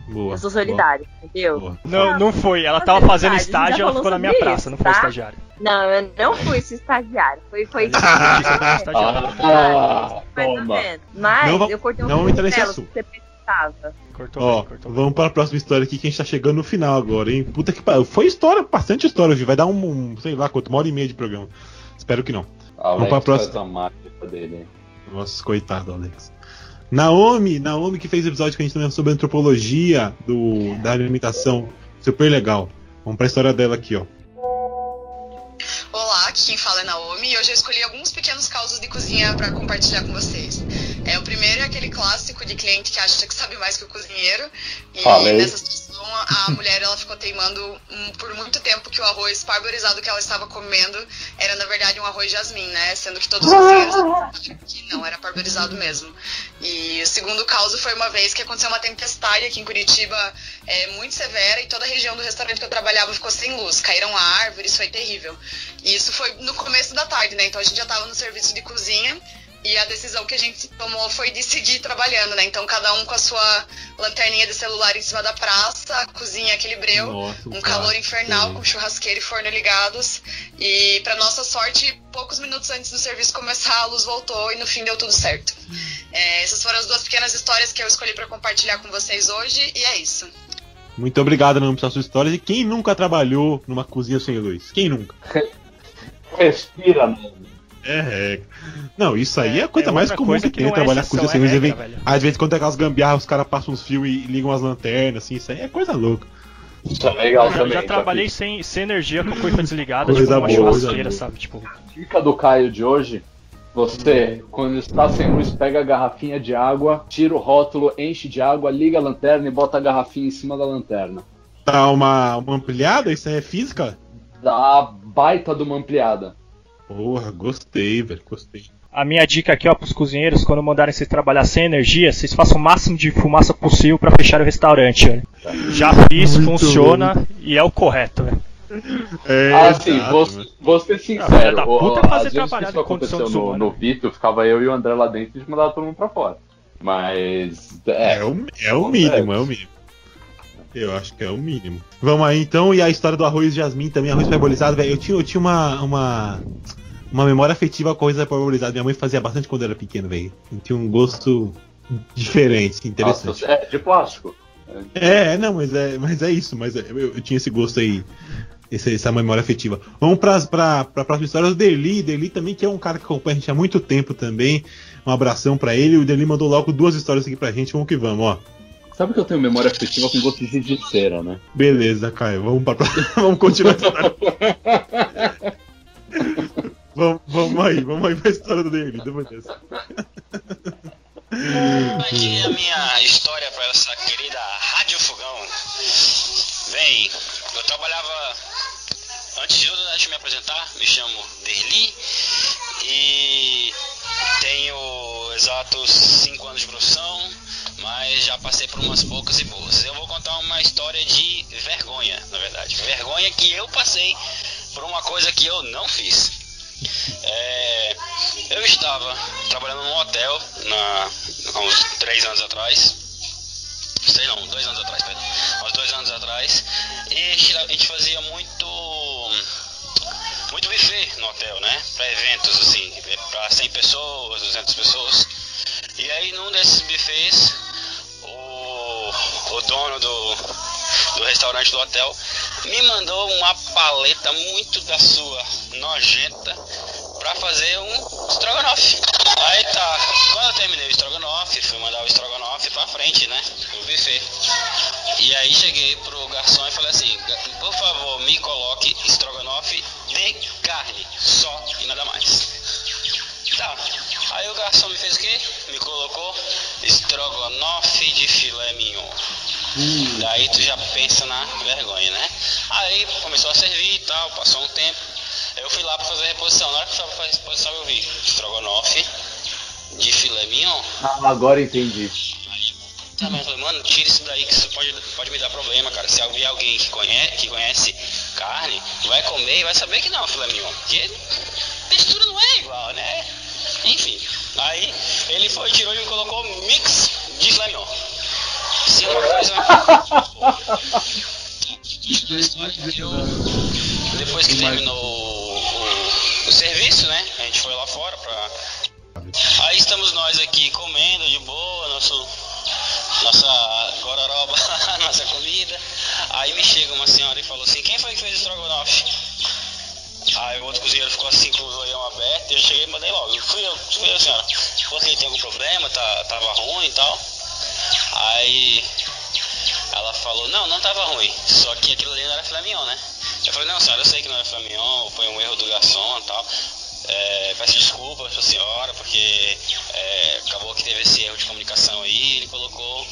Boa. Eu sou solidária, entendeu? Boa. Não, não foi. Ela tava fazendo estágio e ela ficou na minha sobre praça, isso, não foi tá? estagiário. Não, eu não fui esse estagiário. Foi, foi. <laughs> Ah, toma. menos. Mas Não eu cortei um não vamos entrar nesse assunto. você precisava. Cortou Ó, bem, cortou bem. vamos para a próxima história aqui que a gente tá chegando no final agora, hein? Puta que pariu. Foi história, bastante história hoje. Vai dar um, um, sei lá quanto, uma hora e meia de programa. Espero que não. Alex pra próxima. faz a dele, hein? Nossa, coitado, Alex. Naomi, Naomi que fez episódio que a gente também sobre antropologia do, da alimentação. Super legal. Vamos pra história dela aqui, ó. Olá, aqui quem fala é Naomi e hoje eu escolhi alguns pequenos causos de cozinha para compartilhar com vocês. É, o primeiro é aquele clássico de cliente que acha que sabe mais que o cozinheiro. E Falei. nessa situação a <laughs> mulher ela ficou teimando hum, por muito tempo que o arroz parborizado que ela estava comendo era na verdade um arroz jasmim, né? Sendo que todos os cozinheiros achavam que não, era parborizado mesmo. E o segundo caso foi uma vez que aconteceu uma tempestade aqui em Curitiba é, muito severa e toda a região do restaurante que eu trabalhava ficou sem luz. Caíram árvores, foi terrível. E isso foi no começo da tarde, né? Então a gente já estava no serviço de cozinha e a decisão que a gente tomou foi de seguir trabalhando, né? Então cada um com a sua lanterninha de celular em cima da praça, a cozinha aquele breu, Nossa, um cara, calor infernal sim. com churrasqueira e forno ligados. E para nossa sorte, poucos minutos antes do serviço começar, a luz voltou e no fim deu tudo certo. É, essas foram as duas pequenas histórias que eu escolhi para compartilhar com vocês hoje, e é isso. Muito obrigado, Nando, pelas suas histórias. E quem nunca trabalhou numa cozinha sem luz? Quem nunca? Respira, mano. É, é. Não, isso aí é, a coisa é mais comum coisa que que tem, é trabalhar exceção, cozinha sem é luz. regra, Vem-. Às vezes, quando tem aquelas gambiarras, os caras passam uns fios e ligam as lanternas, assim, isso aí é coisa louca. Isso é legal Eu já, também. já trabalhei sem, sem energia com a coisa desligada, Coisa tipo boa, coisa churrasqueira, sabe? Tipo, Dica do Caio de hoje. Você, quando está sem luz, pega a garrafinha de água, tira o rótulo, enche de água, liga a lanterna e bota a garrafinha em cima da lanterna. Dá uma, uma ampliada? Isso aí é física? Dá a baita de uma ampliada. Porra, gostei, velho, gostei. a minha dica aqui, ó, pros cozinheiros, quando mandarem vocês trabalhar sem energia, vocês façam o máximo de fumaça possível pra fechar o restaurante, velho. Já fiz, Muito funciona e é o correto, velho. É, Ah, sim, exato, vou, vou ser sincero. da puta o- fazer às vezes trabalhar isso em condição aconteceu no, no Vito, ficava eu e o André lá dentro e a gente mandava todo mundo pra fora. Mas. É, É o, é o mínimo, é o mínimo. Eu acho que é o mínimo. Vamos aí então, e a história do arroz jasmim também, arroz parbolizado, velho. Eu tinha, eu tinha uma, uma, uma memória afetiva com arroz parbolizado. Minha mãe fazia bastante quando eu era pequeno, velho. Tinha um gosto diferente, interessante. Nossa, é de plástico. É, não, mas é, mas é isso, mas é- eu, eu tinha esse gosto aí, esse- essa memória afetiva. Vamos pra, pra, pra próxima história, o Deli, Deli também, que é um cara que acompanha a gente há muito tempo também. Um abração pra ele. O Deli mandou logo duas histórias aqui pra gente, vamos que vamos, ó. Sabe que eu tenho memória afetiva com gosto de cera, né? Beleza, Caio, vamos pra <laughs> vamos continuar a história. vamos, vamos aí, vamos aí pra história do Deli, depois dessa. Aqui a minha história para essa querida Rádio Fogão. Bem, eu trabalhava. Antes de tudo, deixa eu me apresentar. Me chamo Derli e tenho exatos 5 anos de profissão, mas já passei por umas poucas e boas. Eu vou contar uma história de vergonha, na verdade. Vergonha que eu passei por uma coisa que eu não fiz. É, eu estava trabalhando num hotel na, há uns três anos atrás. Sei não, dois anos atrás, perdão. Há uns dois anos atrás. E a gente- fazia muito. Muito buffet no hotel, né? Para eventos assim, para 100 pessoas, 200 pessoas. E aí num desses buffets, o, o dono do, do restaurante do hotel me mandou uma paleta muito da sua nojenta pra fazer um estrogonofe. Aí tá, quando eu terminei o estrogonofe, fui mandar o estrogonofe pra frente, né? Pro buffet. E aí cheguei pro garçom e falei assim, por favor, me coloque estrogonofe de carne, só e nada mais. Tá. Aí o garçom me fez o quê? Me colocou estrogonofe de filé mignon. Daí tu já pensa na vergonha, né? Aí começou a servir e tal, passou um tempo. Eu fui lá pra fazer a reposição. Na hora que eu fui fazer a reposição, eu vi estrogonofe de filé mignon. Ah, agora entendi. Eu falei, mano, tira isso daí que isso pode, pode me dar problema, cara. Se alguém, alguém que, conhece, que conhece carne, vai comer e vai saber que não é filé mignon. Porque textura não é igual, né? Enfim. Aí ele foi, tirou e colocou mix de mignon. Se uma coisa. <laughs> Depois que terminou o, o- o serviço, né? A gente foi lá fora pra. Aí estamos nós aqui comendo de boa, nosso, nossa gororoba, <laughs> nossa comida. Aí me chega uma senhora e falou assim, quem foi que fez o estrogonofe? Aí o outro cozinheiro ficou assim com o olhão aberto, eu cheguei e mandei logo. Fui eu, fui eu, senhora. Porque tem algum problema, tá, tava ruim e tal. Aí ela falou, não, não tava ruim. Só que aquilo ali não era filé mignon, né? Eu falei, não, senhora, eu sei que não era filé mignon, foi um erro do garçom e tal. É, peço desculpas pra senhora, porque é, acabou que teve esse erro de comunicação aí, ele colocou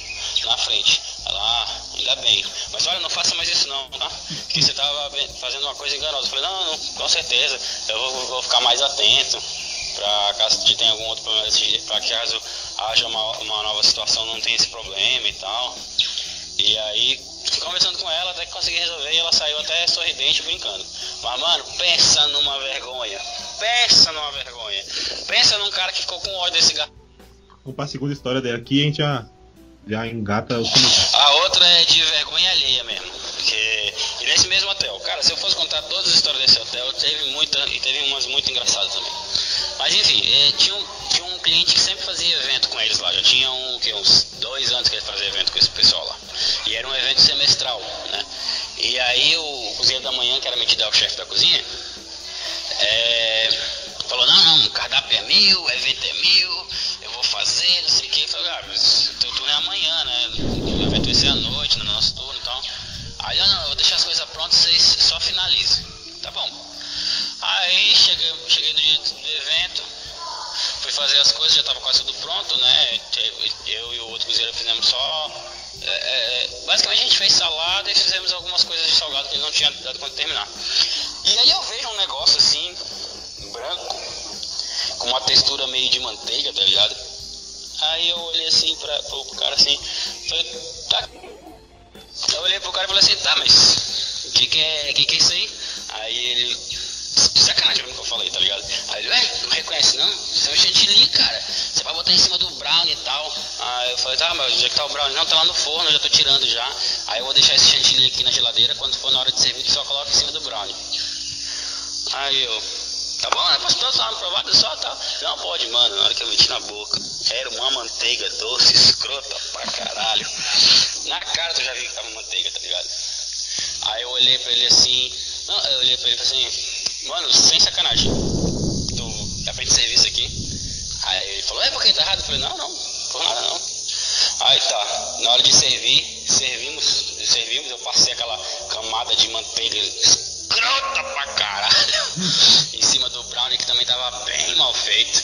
na frente. Ah, ainda bem. Mas olha, não faça mais isso não, tá? Porque você tava fazendo uma coisa enganosa. Eu falei, não, não, com certeza, eu vou, vou ficar mais atento pra caso tenha algum outro problema que caso haja uma, uma nova situação não tenha esse problema e tal. E aí, conversando com ela até que consegui resolver e ela saiu até sorridente brincando. Mas, mano, pensa numa vergonha. Pensa numa vergonha. Pensa num cara que ficou com ódio desse gato. Vamos pra segunda história dela aqui a gente já, já engata o. A outra é de vergonha alheia mesmo. Porque, e nesse mesmo hotel. Cara, se eu fosse contar todas as histórias desse hotel, teve muita. E teve umas muito engraçadas também. Mas enfim, é, tinha, um, tinha um cliente que sempre fazia evento com eles lá. Já tinha um, que, uns dois anos que ele fazia evento com esse pessoal lá. E era um evento semestral, né? E aí o cozinheiro da manhã, que era metido ao chefe da cozinha, é, falou, não, não, o cardápio é meu, o evento é eu vou fazer, não sei o que. Eu falei, ah, mas teu turno é amanhã, né? O evento vai ser à noite, no nosso turno e tal. Aí, não, não, eu vou deixar as coisas prontas, vocês só finalizem. Tá bom. Aí cheguei, cheguei no dia do evento, fui fazer as coisas, já estava quase tudo pronto, né? Eu e o outro cozinheiro fizemos só. É, é, basicamente a gente fez salada e fizemos algumas coisas de salgado que ele não tinha dado de terminar. E aí eu vejo um negócio assim, branco, com uma textura meio de manteiga, tá ligado? Aí eu olhei assim pra, pro, cara assim, falei, tá. Eu olhei pro cara e falei assim, tá, mas o que, que, é, que, que é isso aí? Aí ele, sacanagem que eu falei, tá ligado? Aí ele, ué, não reconhece não? Isso é um chantilly, cara. Você vai botar em cima do brownie e tal. Aí eu falei, tá, mas onde é que tá o brownie? Não, tá lá no forno, eu já tô tirando já. Aí eu vou deixar esse chantilly aqui na geladeira, quando for na hora de servir, só coloca em cima do brownie. Aí eu, tá bom, né? Posso dar uma provada só, tá? Não, pode, mano, na hora que eu meti na boca. Era uma manteiga doce, escrota pra caralho. Na cara tu já viu que tava manteiga, tá ligado? Aí eu olhei pra ele assim, não, eu olhei pra ele assim, mano, sem sacanagem. Tu gente servir isso aqui? Aí ele falou, é porque tá errado? Eu falei, não, não, por nada não. Aí tá, na hora de servir, servimos, servimos, eu passei aquela camada de manteiga escrota pra caralho <laughs> cima do brownie que também tava bem mal feito.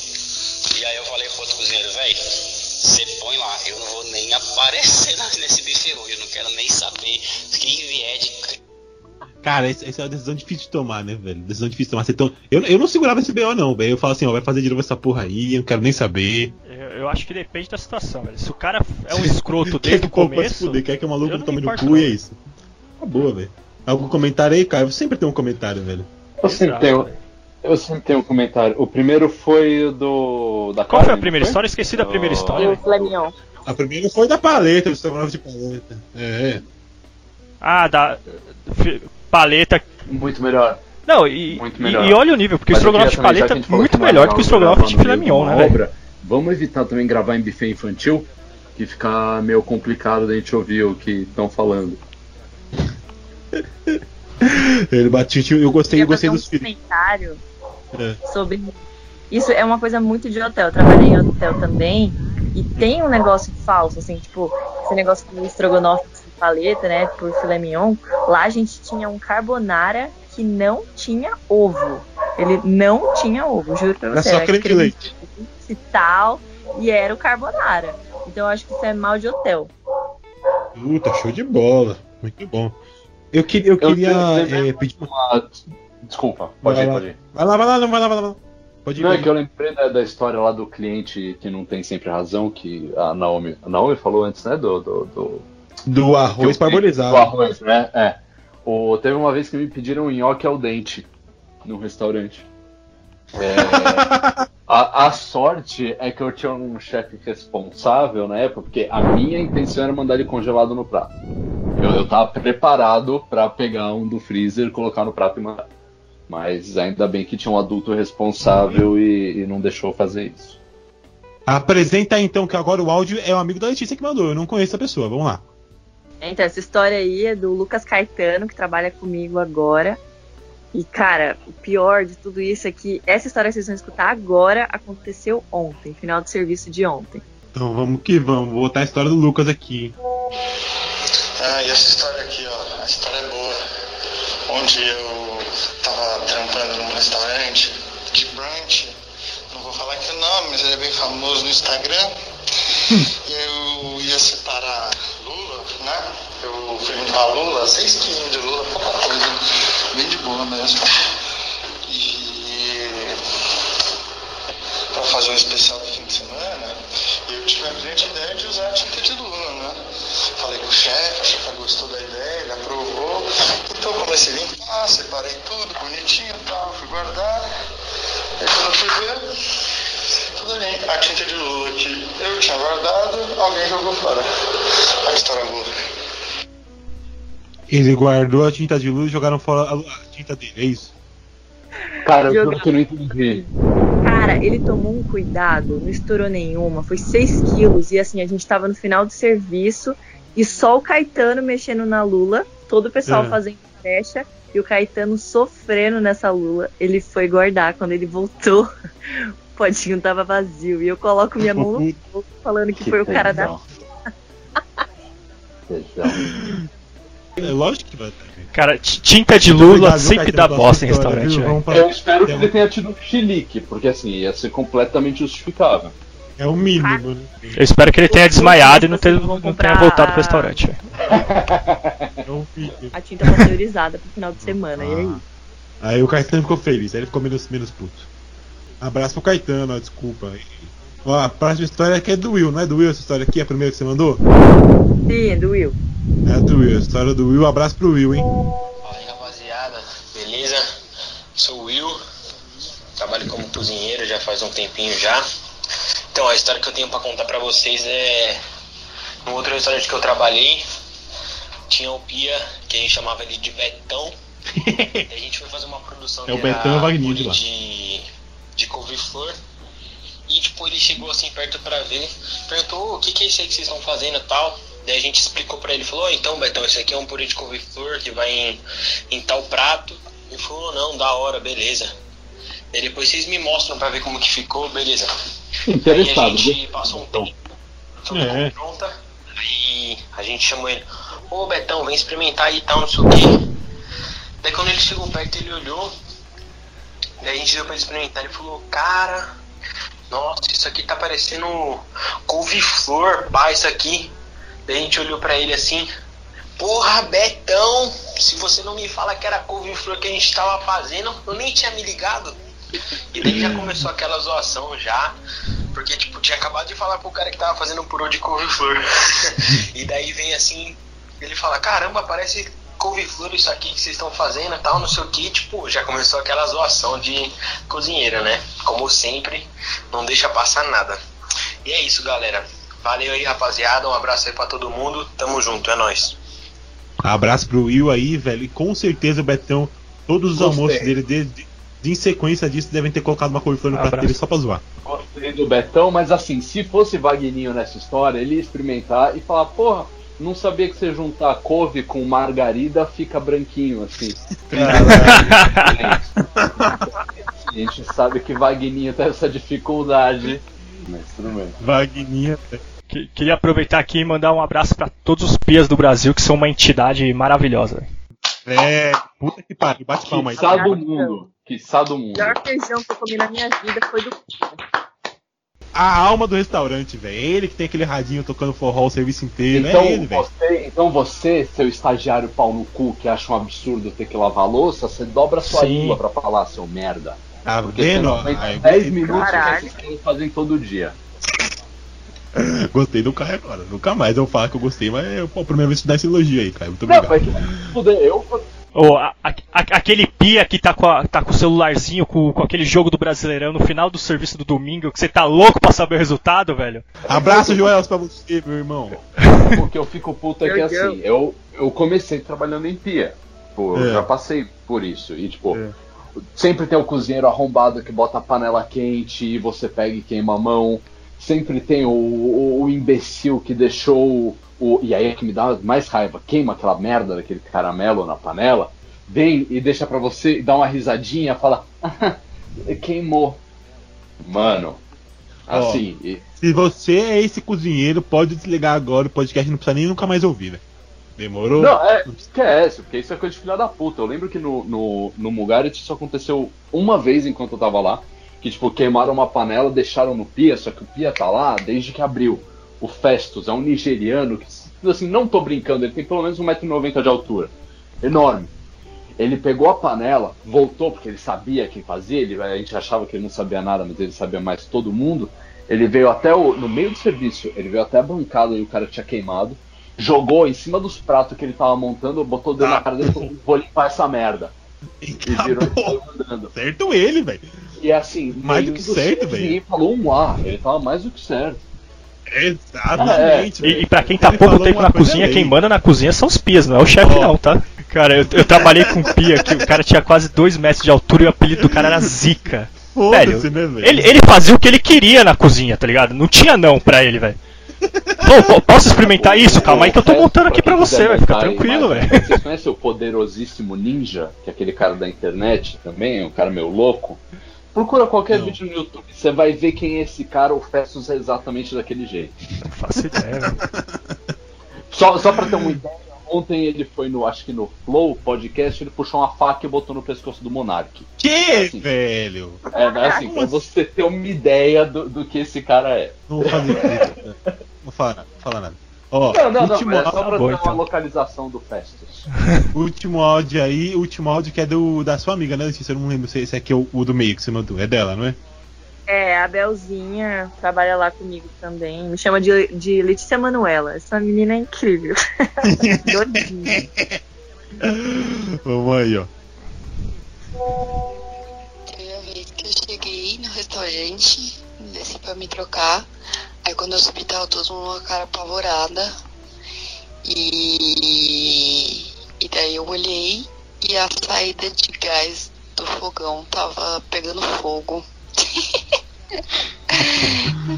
E aí eu falei pro outro cozinheiro, véi, você põe lá, eu não vou nem aparecer nesse bife hoje, eu não quero nem saber quem vier de Cara, essa é uma decisão difícil de tomar, né, velho? Decisão difícil de tomar. Você tão... eu, eu não segurava esse BO, não, velho. Eu falo assim, ó, vai fazer de novo essa porra aí, eu não quero nem saber. Eu, eu acho que depende da situação, velho. Se o cara é um <laughs> escroto Quer desde que o começo. se fuder, quer que o maluco eu tome me no cu e é isso. Tá boa, velho. Algum comentário aí, Caio? Sempre tem um comentário, velho. Eu sempre tenho. Eu sempre tenho um comentário. O primeiro foi o do. Da Qual foi a primeira não história? Esqueci da primeira Oh. história. Filé mignon. A primeira foi da paleta, do estrogonofe de paleta. É. Ah, da. Paleta. Muito melhor. Não, e, Muito e, melhor. e olha o nível, porque Mas o estrogonofe de eu paleta é muito que melhor do que o estrogonofe de filé mignon, de né, obra, Vamos evitar também gravar em buffet infantil, que fica meio complicado da gente ouvir o que estão falando. Ele bateu, eu gostei, eu queria gostei dos um filhos. comentário É. sobre isso é uma coisa muito de hotel. Eu trabalhei em hotel também e tem um negócio falso, assim, tipo, esse negócio do estrogonofe de paleta, né, por filé mignon. Lá a gente tinha um carbonara que não tinha ovo. Ele não tinha ovo, juro pra você. só creme de leite. e tal, e era o carbonara. Então eu acho que isso é mal de hotel. Puta, show de bola. Muito bom. Eu, que, eu queria é, pedir uma. Desculpa, pode ir, lá. pode ir. Vai lá, vai lá, não, vai lá, vai lá. Pode ir. Não, é pode ir. que eu lembrei da, da história lá do cliente que não tem sempre razão, que a Naomi, a Naomi falou antes, né? Do, do, do, Do arroz parbolizado. Do arroz, né? É. O, teve uma vez que me pediram nhoque ao dente num restaurante. É, <laughs> a, a sorte é que eu tinha um chefe responsável na época, porque a minha intenção era mandar ele congelado no prato. Eu, eu tava preparado pra pegar um do freezer, colocar no prato e mandar. Mas ainda bem que tinha um adulto responsável e, e não deixou fazer isso. Apresenta então que agora o áudio é o amigo da Letícia que mandou. Eu não conheço a pessoa. Vamos lá. Então, essa história aí é do Lucas Caetano, que trabalha comigo agora. E, cara, o pior de tudo isso é que essa história que vocês vão escutar agora aconteceu ontem, final de serviço de ontem. Então vamos que vamos. Vou botar a história do Lucas aqui. Ah, e essa história aqui, ó, a história é boa. Onde eu tava trampando num restaurante de brunch, não vou falar aqui o nome, mas ele é bem famoso no Instagram. E eu ia separar Lula, né? Eu fui limpar Lula, 6 quilos de Lula, pouca coisa, bem de boa mesmo. E pra fazer um especial do fim de semana, eu tive a brilhante ideia de usar a tinta de Lula? Falei com o chefe, o chefe gostou da ideia, ele aprovou. Então eu comecei a limpar, separei tudo bonitinho e tal, fui guardar. Aí quando eu fui ver, tudo ali, a tinta de Lula que eu tinha guardado, alguém jogou fora. A história boa. Ele guardou a tinta de luz e jogaram fora a, a tinta dele, é isso? Cara, eu que eu não entendi. Cara, ele tomou um cuidado, não estourou nenhuma, foi 6 quilos. E assim, a gente tava no final do serviço e só o Caetano mexendo na lula, todo o pessoal É. fazendo fecha e o Caetano sofrendo nessa lula. Ele foi guardar. Quando ele voltou, <laughs> o potinho tava vazio. E eu coloco minha mão no <laughs> fogo falando que, Que foi o cara da. <laughs> É lógico que vai ter. Cara, tinta de Lula obrigado, sempre dá bosta em restaurante, viu? Eu espero que ele tenha tido um chilique, porque assim, ia ser completamente justificável. É o mínimo, né? Eu espero que ele tenha desmaiado e não, vão não tenha voltado pro restaurante. É o mínimo. A tinta pasteurizada pro final de semana. E aí? Aí o Caetano ficou feliz, aí ele ficou menos, menos puto. Abraço pro Caetano, ó, desculpa. Ó, a próxima história aqui é do Will, não é do Will essa história aqui? A primeira que você mandou? Sim, do Will. É do Will, a história do Will. Abraço pro Will, hein? Fala aí, rapaziada, beleza? Sou o Will, trabalho como cozinheiro já faz um tempinho já. Então, a história que eu tenho pra contar pra vocês é. No outro restaurante que eu trabalhei, tinha o Pia, que a gente chamava ele de Betão. <laughs> e a gente foi fazer uma produção É o Betão e Wagner de lá. de, de couve-flor. E tipo, ele chegou assim perto pra ver, perguntou "Ô, o que, que é isso aí que vocês estão fazendo e tal. Daí a gente explicou pra ele, falou, "Ô, então Betão, esse aqui é um purê de couve-flor que vai em, em tal prato. Ele falou, não, da hora, beleza. Daí depois vocês me mostram pra ver como que ficou, beleza. Interessado, Aí a gente passou um tempo. É. Pronta. Aí a gente chamou ele, ô Betão, vem experimentar aí e tal, não sei o quê. Daí quando ele chegou perto, ele olhou. Daí a gente deu pra ele experimentar, ele falou, cara, nossa, isso aqui tá parecendo couve-flor, pá, isso aqui. Daí a gente olhou pra ele assim, porra, Betão, se você não me fala que era couve-flor que a gente tava fazendo, eu nem tinha me ligado. E daí já começou aquela zoação já, porque tipo, tinha acabado de falar pro cara que tava fazendo um purê de couve-flor. <laughs> e daí vem assim, ele fala, caramba, parece couve-flor isso aqui que vocês estão fazendo e tal, não sei o que, tipo, já começou aquela zoação de cozinheiro, né? Como sempre, não deixa passar nada. E é isso, galera. Valeu aí, rapaziada. Um abraço aí pra todo mundo. Tamo junto, é nóis. Abraço pro Will aí, velho. E com certeza o Betão, todos os Gostei. almoços dele, de, de, em sequência disso, devem ter colocado uma couve-flor no prato Abraço. dele só pra zoar. Gostei do Betão, mas assim, se fosse Vagninho nessa história, ele ia experimentar e falar, porra, não sabia que você juntar couve com margarida fica branquinho assim. <laughs> a gente sabe que Vagninho tem essa dificuldade. Mas tudo bem. Vagninha. Que- Queria aproveitar aqui e mandar um abraço pra todos os pias do Brasil, que são uma entidade maravilhosa. É, puta que pariu, bate palma aí. Quiçá do mundo. Quiçá do O mundo. melhor feijão que eu comi na minha vida foi do. A alma do restaurante, velho. É ele que tem aquele radinho tocando forró o serviço inteiro. Então, é ele, velho. você, então você, seu estagiário pau no cu que acha um absurdo ter que lavar a louça, você dobra sua Sim. língua pra falar, seu merda. Tá Porque vendo? não Aí, 10 minutos que Caralho. esses caras fazem todo dia. <laughs> Gostei do Caio agora. Nunca mais eu vou falar que eu gostei, mas é pô, a primeira vez que dá esse elogio aí, Caio. Muito Não, obrigado. mas fuder, eu Ô, a- a- aquele pia que tá com, a- tá com o celularzinho, com, com aquele jogo do Brasileirão no final do serviço do domingo, que você tá louco pra saber o resultado, velho. Abraço, Joel, pra você, meu irmão. <laughs> O que eu fico puto é que assim, eu, eu comecei trabalhando em pia. Tipo, eu É. já passei por isso. E tipo, É. sempre tem o cozinheiro arrombado que bota a panela quente e você pega e queima a mão. Sempre tem o, o, o imbecil que deixou o, E aí é que me dá mais raiva, queima aquela merda daquele caramelo na panela, vem e deixa pra você, dá uma risadinha, fala. queimou. Mano. Ó. Assim, e- Se você é esse cozinheiro, pode desligar agora o podcast, não precisa nem nunca mais ouvir, né? Demorou? Não, é, esquece, porque isso é coisa de filha da puta. Eu lembro que no, no, no Mugarit isso aconteceu uma vez enquanto eu tava lá. Que, tipo, queimaram uma panela, deixaram no pia, só que o pia tá lá desde que abriu. O Festus é um nigeriano que, assim, não tô brincando, ele tem pelo menos 1,90m de altura. Enorme. Ele pegou a panela, voltou, porque ele sabia quem fazia, ele, a gente achava que ele não sabia nada, mas ele sabia mais todo mundo. Ele veio até o. No meio do serviço, ele veio até a bancada e o cara tinha queimado. Jogou em cima dos pratos que ele tava montando, botou o dedo na cara dele e falou: vou limpar essa merda. <laughs> E virou e saiu andando. Certo ele, velho. E assim, Mais do que do certo, velho. Ninguém falou um A, ele tava mais do que certo. Exatamente, E, e pra quem tá Ele pouco tempo na cozinha, quem manda na cozinha são os pias, não é o chefe Ó. não, tá? Cara, eu, eu trabalhei com um pia que o cara tinha quase 2 metros de altura e o apelido do cara era Zica. Foda-se, né, velho? Ele, ele fazia o que ele queria na cozinha, tá ligado? Não tinha não pra ele, velho. Pô, posso experimentar isso? Calma aí que eu tô montando aqui pra você, vai ficar tranquilo, velho. Vocês conhecem o poderosíssimo Ninja, que é aquele cara da internet também, um cara meio louco? Procura qualquer vídeo no YouTube, você vai ver quem é esse cara, o Festus é exatamente daquele jeito. Não faço ideia, velho. <laughs> Só, só pra ter uma ideia, ontem ele foi no, acho que no Flow podcast, ele puxou uma faca e botou no pescoço do Monark. Que, velho? É, assim, pra você ter uma ideia do, do que esse cara é. Não vou fazer isso. Não vou falar nada. Ó, não, não, não, último, mas é só pra ter então. uma localização do Festus. <laughs> último áudio aí, último áudio que é do, da sua amiga, né, Letícia? Eu não lembro se esse aqui é o, o do meio que você mandou. É dela, não é? É, a Belzinha trabalha lá comigo também. Me chama de, de Letícia Manuela. Essa menina é incrível. <laughs> Doidinha. <laughs> Vamos aí, ó. Teve a vez que eu cheguei no restaurante, desci pra me trocar. Aí quando eu subi tava todo mundo com a cara apavorada. E, e daí eu olhei e a saída de gás do fogão tava pegando fogo. <laughs>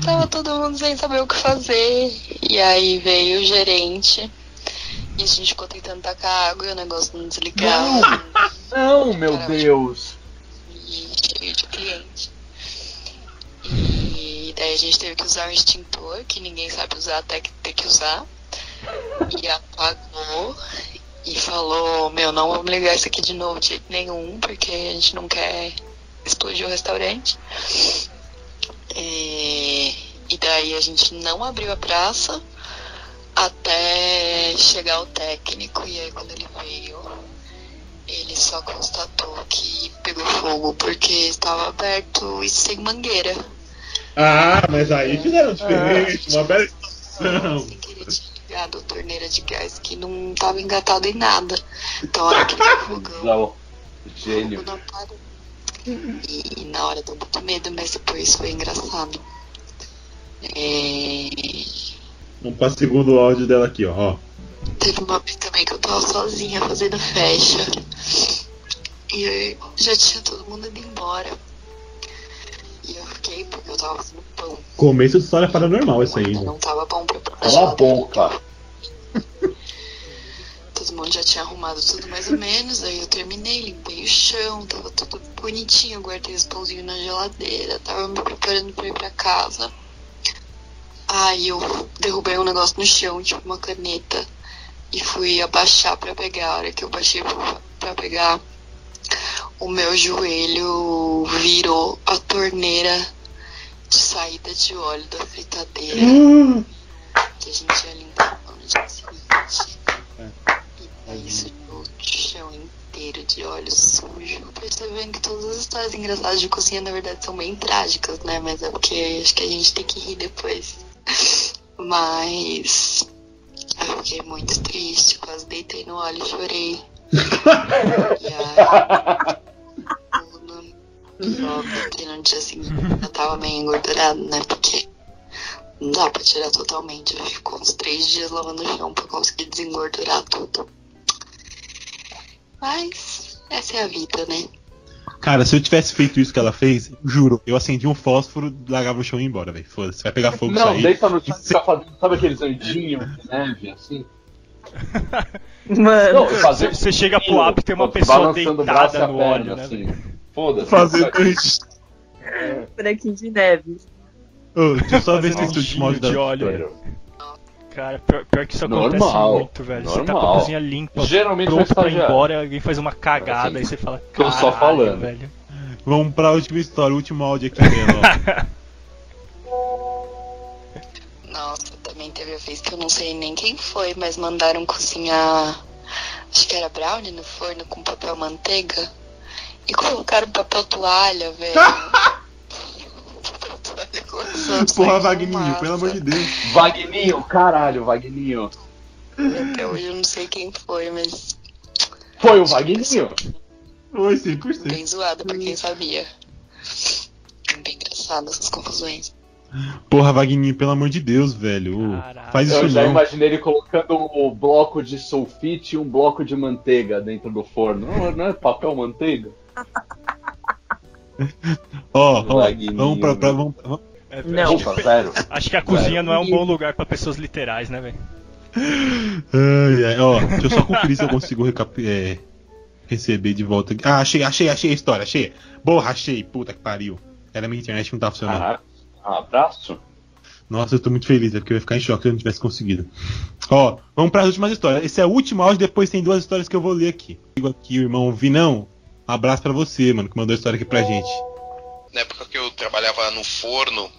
Tava todo mundo sem saber o que fazer. E aí veio o gerente. E a gente ficou tentando tacar água e o negócio não desligava. Não, meu Caramba. Deus! e cheio de cliente. E daí a gente teve que usar um extintor, que ninguém sabe usar até que ter que usar. E apagou e falou, meu, não vamos ligar isso aqui de novo de jeito nenhum, porque a gente não quer explodir o restaurante. E, e daí a gente não abriu a praça até chegar o técnico e aí quando ele veio ele só constatou que pegou fogo porque estava aberto e sem mangueira. Ah, mas aí fizeram diferente, uma bela situação. Ligado a torneira de gás que não estava engatado em nada. Então a hora que ele <laughs> fogão. Gênio. E na hora deu muito medo, mas depois foi engraçado. É, Vamos para o segundo áudio dela aqui, ó. Teve uma vez também que eu tava sozinha fazendo festa. E aí já tinha todo mundo indo embora. E eu fiquei porque eu tava fazendo pão. Começo de história paranormal essa aí, né? Não tava bom pra Cala a boca! <laughs> Todo mundo já tinha arrumado tudo mais ou menos. Aí eu terminei, limpei o chão, tava tudo bonitinho. Guardei os pãozinhos na geladeira, tava me preparando pra ir pra casa. Aí eu derrubei um negócio no chão, tipo uma caneta. E fui abaixar pra pegar. A hora que eu baixei pra, pra pegar, o meu joelho virou a torneira de saída de óleo da fritadeira. que a gente ia limpar no dia seguinte. E daí sujou o chão inteiro de óleo sujo. Percebendo que todas as histórias engraçadas de cozinha, na verdade, são bem trágicas, né? Mas é porque acho que a gente tem que rir depois. Mas eu fiquei muito triste, quase deitei no óleo e chorei. <laughs> e aí, óbvio <laughs> que no dia seguinte eu tava meio engordurado, né? Porque não dá pra tirar totalmente. Eu fico uns três dias lavando o chão pra conseguir desengordurar tudo. Mas essa é a vida, né? Cara, se eu tivesse feito isso que ela fez, juro, eu acendi um fósforo, largava o chão e ia embora, velho. Foda-se, vai pegar fogo isso Não, aí. deita no chão e fica fazendo, sabe aqueles andinhos de neve, assim? Mano, Não, fazer Você chega pro app tem uma pessoa e deitada no óleo, né? assim. Foda-se. Fazer <laughs> bonequinho de neve. Ô, deixa eu só ver se último áudio de óleo. Cara, pior, pior que isso acontece Normal, muito, velho. Você tá com a normal. cozinha limpa, Geralmente pronto vai pra ir embora, alguém faz uma cagada Assim, e você fala, tô só "Caralho, falando." velho. Vamos pra última história, o último áudio aqui dela, <laughs> Nossa, também teve a vez que eu não sei nem quem foi, mas mandaram cozinhar. Acho que era brownie no forno com papel manteiga. E colocaram papel toalha, velho. <laughs> Porra, Vagninho, pelo amor de Deus. Vagninho, caralho, Vagninho. Até hoje eu não sei quem foi, mas Foi o Vagninho? Oi, 100%. bem zoado pra quem sabia. Bem engraçado essas confusões. Porra, Vagninho, pelo amor de Deus, velho. Ô, Faz isso Eu já não. imaginei ele colocando um bloco de sulfite e um bloco de manteiga dentro do forno. Não, não é papel manteiga? Ó, vamos pra. pra vamos, vamos- É, Não. acho, Opa, sério. acho que a cozinha não é um bom lugar pra pessoas literais, né, velho? Ai, ai, ó, deixa eu só conferir se eu consigo recap- é, receber de volta aqui. Ah, achei, achei, achei a história, achei. Porra, achei, puta que pariu. Era minha internet que não tá funcionando. Ah, abraço. Nossa, eu tô muito feliz, é porque eu ia ficar em choque se eu não tivesse conseguido. Ó, vamos para as últimas histórias. Esse é o último áudio, depois tem duas histórias que eu vou ler aqui. Digo aqui, o irmão Vinão. Um abraço pra você, mano, que mandou a história aqui pra gente. Na época que eu trabalhava no forno,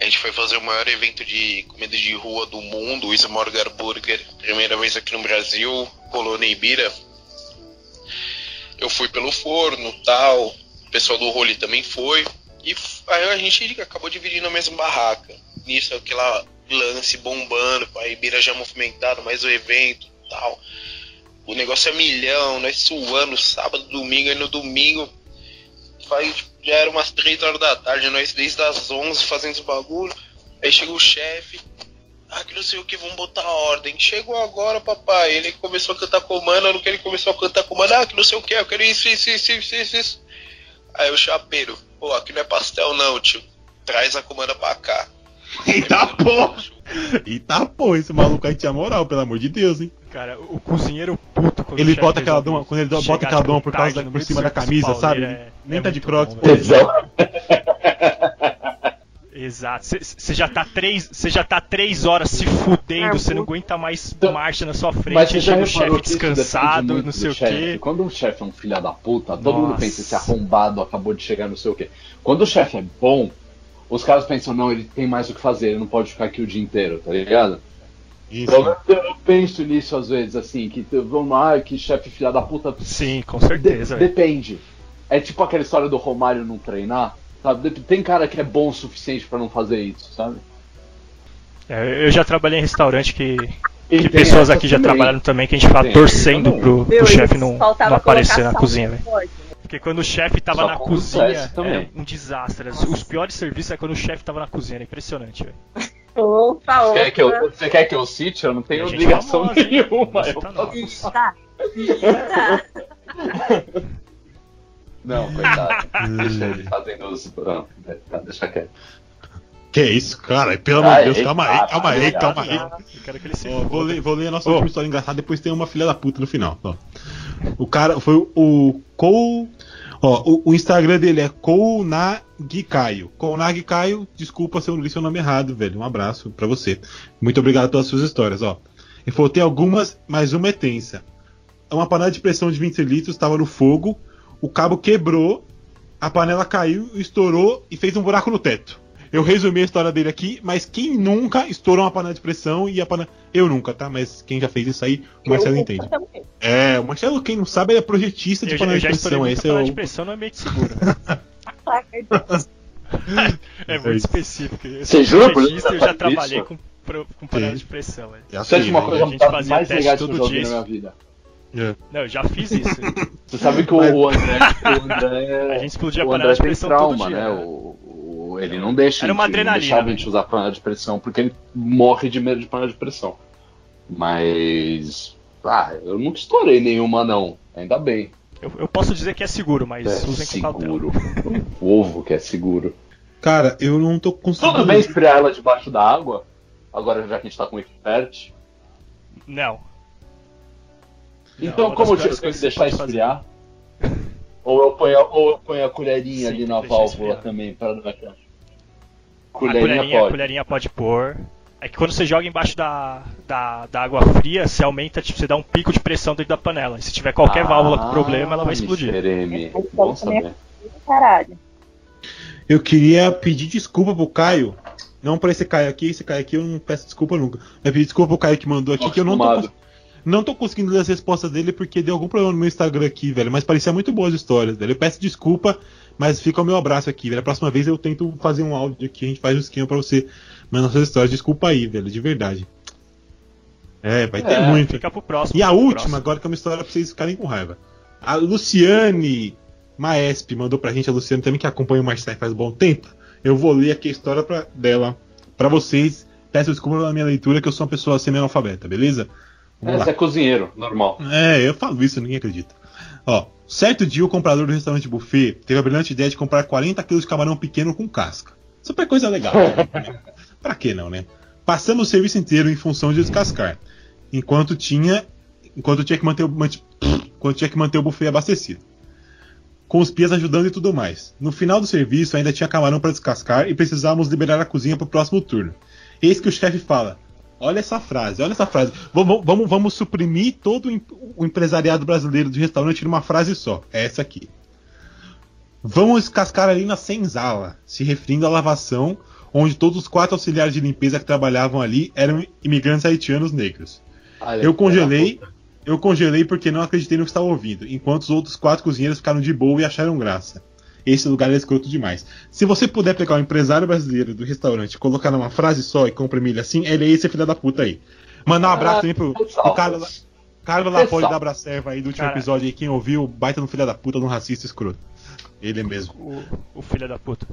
a gente foi fazer o maior evento de comida de rua do mundo, o Smorgar Burger, primeira vez aqui no Brasil, Colônia Ibira. Eu fui pelo forno, tal, o pessoal do Role também foi, e aí a gente acabou dividindo a mesma barraca. Nisso, aquela lance bombando, a Ibira já movimentado, mais o evento, tal. O negócio é milhão, nós suando sábado, domingo, e no domingo faz, já era umas 3 horas da tarde, nós desde as 11 fazendo os bagulho. Aí chega o chefe, ah, que não sei o que, vamos botar ordem. Chegou agora, papai. Ele começou a cantar comando, no que ele começou a cantar comando, ah, que não sei o que, eu quero isso, isso, isso, isso, isso, isso. Aí o chapeiro, pô, aqui não é pastel não, tio. Traz a comanda pra cá. Eita porra! Eita porra, esse maluco aí tinha moral, pelo amor de Deus, hein? Cara, o cozinheiro puto quando Ele bota aquela doma, quando ele bota aquela doma por, causa da, por cima da camisa, sabe? pauleiro, é- Nem é tá de crocs, bom, pô. Exato. Você já tá três, você já tá três horas se fudendo, você não aguenta mais marcha na sua frente, Mas chega o chefe descansado, não sei o quê. Quando um chefe é um filho da puta, todo mundo Nossa. pensa esse arrombado acabou de chegar, não sei o quê. Quando o chefe é bom, os caras pensam, não, ele tem mais o que fazer, ele não pode ficar aqui o dia inteiro, tá ligado? Isso. Eu, eu penso nisso às vezes, assim, que vamos lá, que chefe filha da puta. Sim, com certeza. De- depende. É tipo aquela história do Romário não treinar, sabe? Tem cara que é bom o suficiente pra não fazer isso, sabe? É, eu já trabalhei em restaurante que, que pessoas aqui já também. trabalharam também, que a gente ficava Tem torcendo também. pro, pro chefe não, não aparecer na cozinha, velho. forte. Porque quando o chefe tava Só na cozinha, também. era um desastre. Os piores serviços é quando o chefe tava na cozinha, era impressionante, velho. Opa, Você quer, que eu, opa. você quer que eu cite? Eu não tenho obrigação hein? nenhuma. Eu tá posso- não. Tá. Tá. Não, coitado. Deixa ele fazendo os. Não, tá, deixa quieto. Que isso, cara? Pelo amor de Ai, Deus, calma aí, eita, calma aí, calma aí. Eu quero que ele vou, ler, vou ler a nossa última história engraçada, depois tem uma filha da puta no final. Ó. O cara foi o Kou. Ó, o, o Instagram dele é Kounagikaio. Kounagikaio, desculpa se eu li seu nome errado, velho. Um abraço pra você. Muito obrigado pelas suas histórias, ó. Ele falou: tem algumas, mas uma é tensa. Uma panela de pressão de 20 litros estava no fogo, o cabo quebrou, a panela caiu, estourou e fez um buraco no teto. Eu resumi a história dele aqui, mas quem nunca estourou uma panela de pressão e a panela. Eu nunca, tá? Mas quem já fez isso aí, o Marcelo Eu entende. também. É, o Marcelo, quem não sabe, ele é projetista de Eu, panela eu de já estourei pressão. Esse é panela de o. pressão no ambiente seguro. <laughs> é muito específico. Eu Você jura por Deus eu que já trabalhei com, com panela de pressão. Isso é sei, uma né? coisa a gente fazia mais teste legal que eu todo dia. na minha vida. É. Não, eu já fiz isso. <laughs> Você sabe que o, o André, o André. A gente explodia a panela de tem pressão trauma, todo dia, né? né? O, o- ele não deixa. Era uma a gente- adrenalina, Não deixava a né? gente usar panela de pressão, porque ele morre de medo de panela de pressão. Mas. Ah, eu nunca estourei nenhuma, não. Ainda bem. Eu, eu posso dizer que é seguro, mas É usem com cautela. seguro. o ovo que é seguro. Cara, eu não tô conseguindo. Tudo bem esfriar ela debaixo da água? Agora já que a gente tá com expert. Não. Então, uma como eu tenho que deixar pode esfriar? ou, eu ponho, a- ou eu ponho a colherinha Sim, ali na válvula esfriar. também pra dar aquela. a Colherinha, colherinha, a pode. colherinha pode pôr. É que quando você joga embaixo da, da, da água fria, você aumenta, tipo, você dá um pico de pressão dentro da panela. E se tiver qualquer válvula com problema, ela vai explodir. M. Bom saber. Caralho. Eu queria pedir desculpa pro Caio. Não pra esse Caio aqui, esse Caio aqui eu não peço desculpa nunca. Eu pedir desculpa pro Caio que mandou aqui, que eu não tô, não tô conseguindo ler as respostas dele porque deu algum problema no meu Instagram aqui, velho. Mas parecia muito boas histórias, velho. Eu peço desculpa, mas fica o meu abraço aqui, velho. A próxima vez eu tento fazer um áudio aqui, a gente faz um esquema pra você mandar suas histórias. Desculpa aí, velho, de verdade. É, vai ter É, muito. Fica pro próximo. E a última, próximo. agora que é uma história pra vocês ficarem com raiva. A Luciane Maesp mandou pra gente, a Luciane também que acompanha o Marcelo faz um bom tempo. Eu vou ler aqui a história pra, dela pra vocês. Peço desculpa pela minha leitura, que eu sou uma pessoa semi-analfabeta, beleza? Vamos Esse lá. é cozinheiro, normal. É, eu falo isso, ninguém acredita. Ó, certo dia o comprador do restaurante buffet teve a brilhante ideia de comprar 40 quilos de camarão pequeno com casca. Super coisa legal. né? <laughs> pra que não, né? Passamos o serviço inteiro em função de descascar, enquanto tinha, enquanto tinha que manter o, manti- enquanto tinha que manter o buffet abastecido. Com os pias ajudando e tudo mais. No final do serviço ainda tinha camarão para descascar e precisávamos liberar a cozinha para o próximo turno. Eis que o chefe fala: Olha essa frase, olha essa frase. Vamos, vamos, vamos suprimir todo o em- o empresariado brasileiro de restaurante numa frase só. É essa aqui. Vamos descascar ali na senzala, se referindo à lavação, onde todos os quatro auxiliares de limpeza que trabalhavam ali eram imigrantes haitianos negros. Olha, Eu congelei, eu congelei porque não acreditei no que estava ouvindo, enquanto os outros quatro cozinheiros ficaram de boa e acharam graça. Esse lugar é escroto demais. Se você puder pegar o empresário brasileiro do restaurante e colocar numa frase só e comprimir ele assim, ele é esse filho da puta aí. Mandar um abraço também pro, pro Carlos, Carlos Lapoli Pessoal. da Bracerva aí do último Cara. episódio aí, quem ouviu, baita no filho da puta, no racista escroto. Ele mesmo. O, o filho da puta.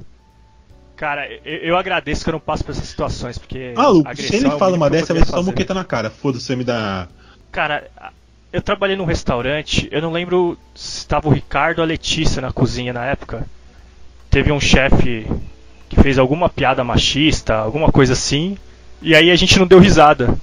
Cara, eu, eu agradeço que eu não passo por essas situações, porque. Maluco, se ele é o fala mínimo uma dessa, ser só fazer. moqueta na cara. Foda-se, você me dá. Cara, eu trabalhei num restaurante, eu não lembro se estava o Ricardo ou a Letícia na cozinha na época. Teve um chefe que fez alguma piada machista, alguma coisa assim, e aí a gente não deu risada.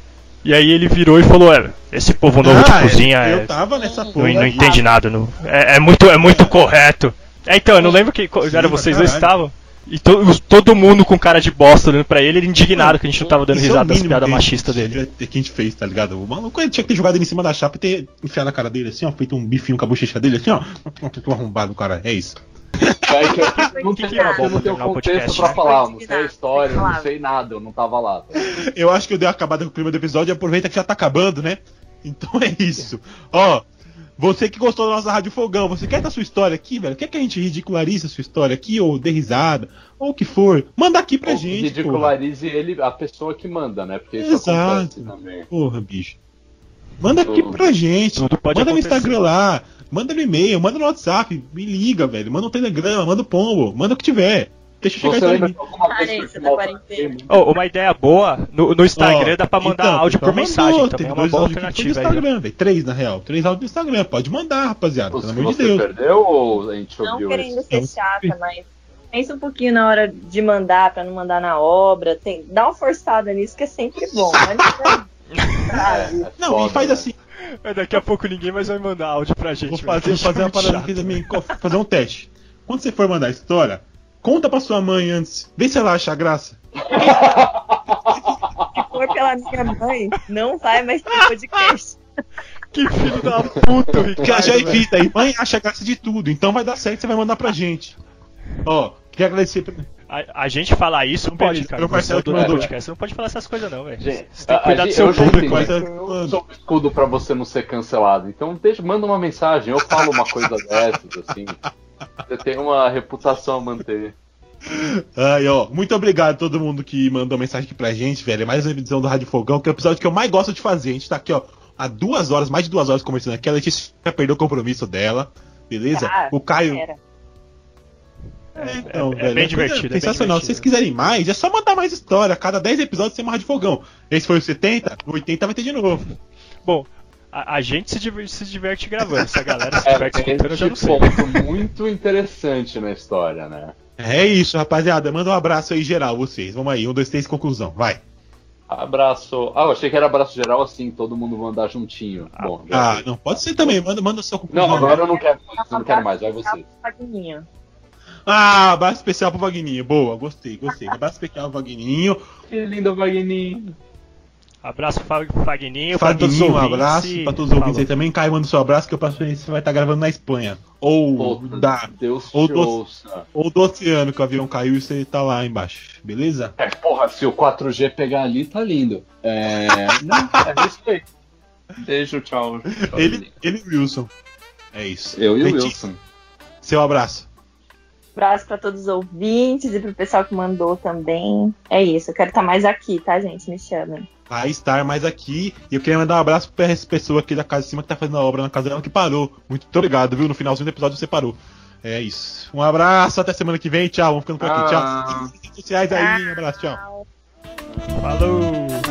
E aí ele virou e falou: é, esse povo novo Ah, de cozinha eu é- tava nessa não, porra. não entende nada. Não, é, é muito, é muito correto. É, então, eu não lembro que Sim, era vocês dois estavam. E to- todo mundo com cara de bosta olhando pra ele, ele indignado que a gente não tava dando Isso é risada das mínimo piadas que- machistas dele. que a gente fez, tá ligado? O maluco ele tinha que ter jogado ele em cima da chapa e ter enfiado na cara dele assim, ó, feito um bifinho com a bochecha dele assim, ó. <laughs> Tô arrombado, cara. É isso. É que eu <laughs> não tenho, que é bom eu não tenho contexto podcast, pra né? falar, eu não sei a história, eu não sei nada, eu não tava lá. Eu acho que eu dei uma acabada com o clima do episódio e aproveita que já tá acabando, né? Então é isso. Ó, você que gostou da nossa Rádio Fogão, você quer dar sua história aqui, velho? Quer que a gente ridicularize a sua história aqui, ou dê risada, ou o que for? Manda aqui pra Ou gente, porra. ridicularize ele, a pessoa que manda, né? Porque isso Exato. acontece também. Porra, bicho. Manda aqui pra gente. Manda no acontecer. Instagram lá. Manda no e-mail, manda no WhatsApp. Me liga, velho. Manda no Telegram, manda o pombo. Manda o que tiver. Deixa chegar Você isso lembra alguma vez que eu quarentena. Oh, uma ideia boa, no, no Instagram Ó, dá pra mandar então, áudio então por mensagem mandou, também, teve é uma dois boa alternativa aí. Instagram. Três, na real. Três áudios no Instagram. Pode mandar, rapaziada. Pelo amor de você Deus. perdeu ou a gente Não querendo esse? ser Não. chata, mas pensa um pouquinho na hora de mandar pra não mandar na obra. Tem, dá uma forçada nisso que é sempre bom. Mas não <laughs> sabe? É Não, foda, e faz né? assim. É, Daqui a pouco ninguém mais vai mandar áudio pra gente. Vou fazer, fazer uma parada aqui também. co- Fazer um teste. Quando você for mandar a história, conta pra sua mãe antes. Vê se ela acha graça. Se for pela minha mãe, não vai mais ter podcast. Que filho da puta, o Porque ela já Ricardo, evita aí. Mãe acha graça de tudo. Então vai dar certo, você vai mandar pra gente. Ó, queria agradecer. pra- A, a gente falar isso Não, pode, cara. Meu Você é que do mandou. podcast. Você não pode falar essas coisas, não, velho. Gente, Você tem que a- cuidar a do gente- seu público. que Eu sou um escudo pra você não ser cancelado. Então deixa, manda uma mensagem, eu falo uma coisa dessas, assim. Você tem uma reputação a manter. Ai, ó, muito obrigado a todo mundo que mandou mensagem aqui pra gente, velho. É mais uma edição do Rádio Fogão, que é o episódio que eu mais gosto de fazer. A gente tá aqui, ó, há duas horas, mais de duas horas conversando aqui. A Letícia já perdeu o compromisso dela, beleza? Ah, o Caio. Era. É, então, é velho, bem é divertido, é bem sensacional. Se divertido. vocês quiserem mais, é só mandar mais história. Cada 10 episódios tem uma Rádio Fogão. Esse foi o 70, no 80 vai ter de novo. Bom, a, a gente se diverte, se diverte gravando. Se a <laughs> galera se É, diverte tem escutando, eu já não sei. ponto muito interessante na história, né? É isso, rapaziada. Manda um abraço aí geral, vocês. Vamos aí, um, dois, três, conclusão. Vai. Abraço. Ah, eu achei que era abraço geral assim, todo mundo mandar juntinho. Bom, já Ah, não, pode ser também. Manda, manda o seu conclusão. Não, agora eu não quero mais, eu não quero mais, vai você. Ah, abraço especial pro Vagninho. Boa, gostei, gostei. Abraço especial pro Vagninho. Que lindo Vagninho. Abraço, Fa- Fagninho. pra todos um abraço pra todos os ouvintes aí também. Caio, manda o seu abraço que eu passo você vai estar gravando na Espanha. Ou Puta, da. Deus ou do- ouça. Ou do oceano que o avião caiu e você tá lá embaixo. Beleza? É, porra, se o 4G pegar ali, tá lindo. É. Não, é isso aí. Beijo, tchau. Ele, ele e o Wilson. É isso. Eu e o Wilson. Seu abraço. Abraço pra todos os ouvintes e pro pessoal que mandou também. É isso, eu quero estar mais aqui, tá, gente? Me chamem. Vai estar mais aqui. E eu queria mandar um abraço pra essa pessoa aqui da casa de cima que tá fazendo a obra na casa dela que parou. Muito obrigado, viu? No finalzinho do episódio você parou. É isso. Um abraço, até semana que vem. Tchau. Vamos ficando por aqui. Ah. Tchau. Redes sociais aí. Um abraço, tchau. Falou!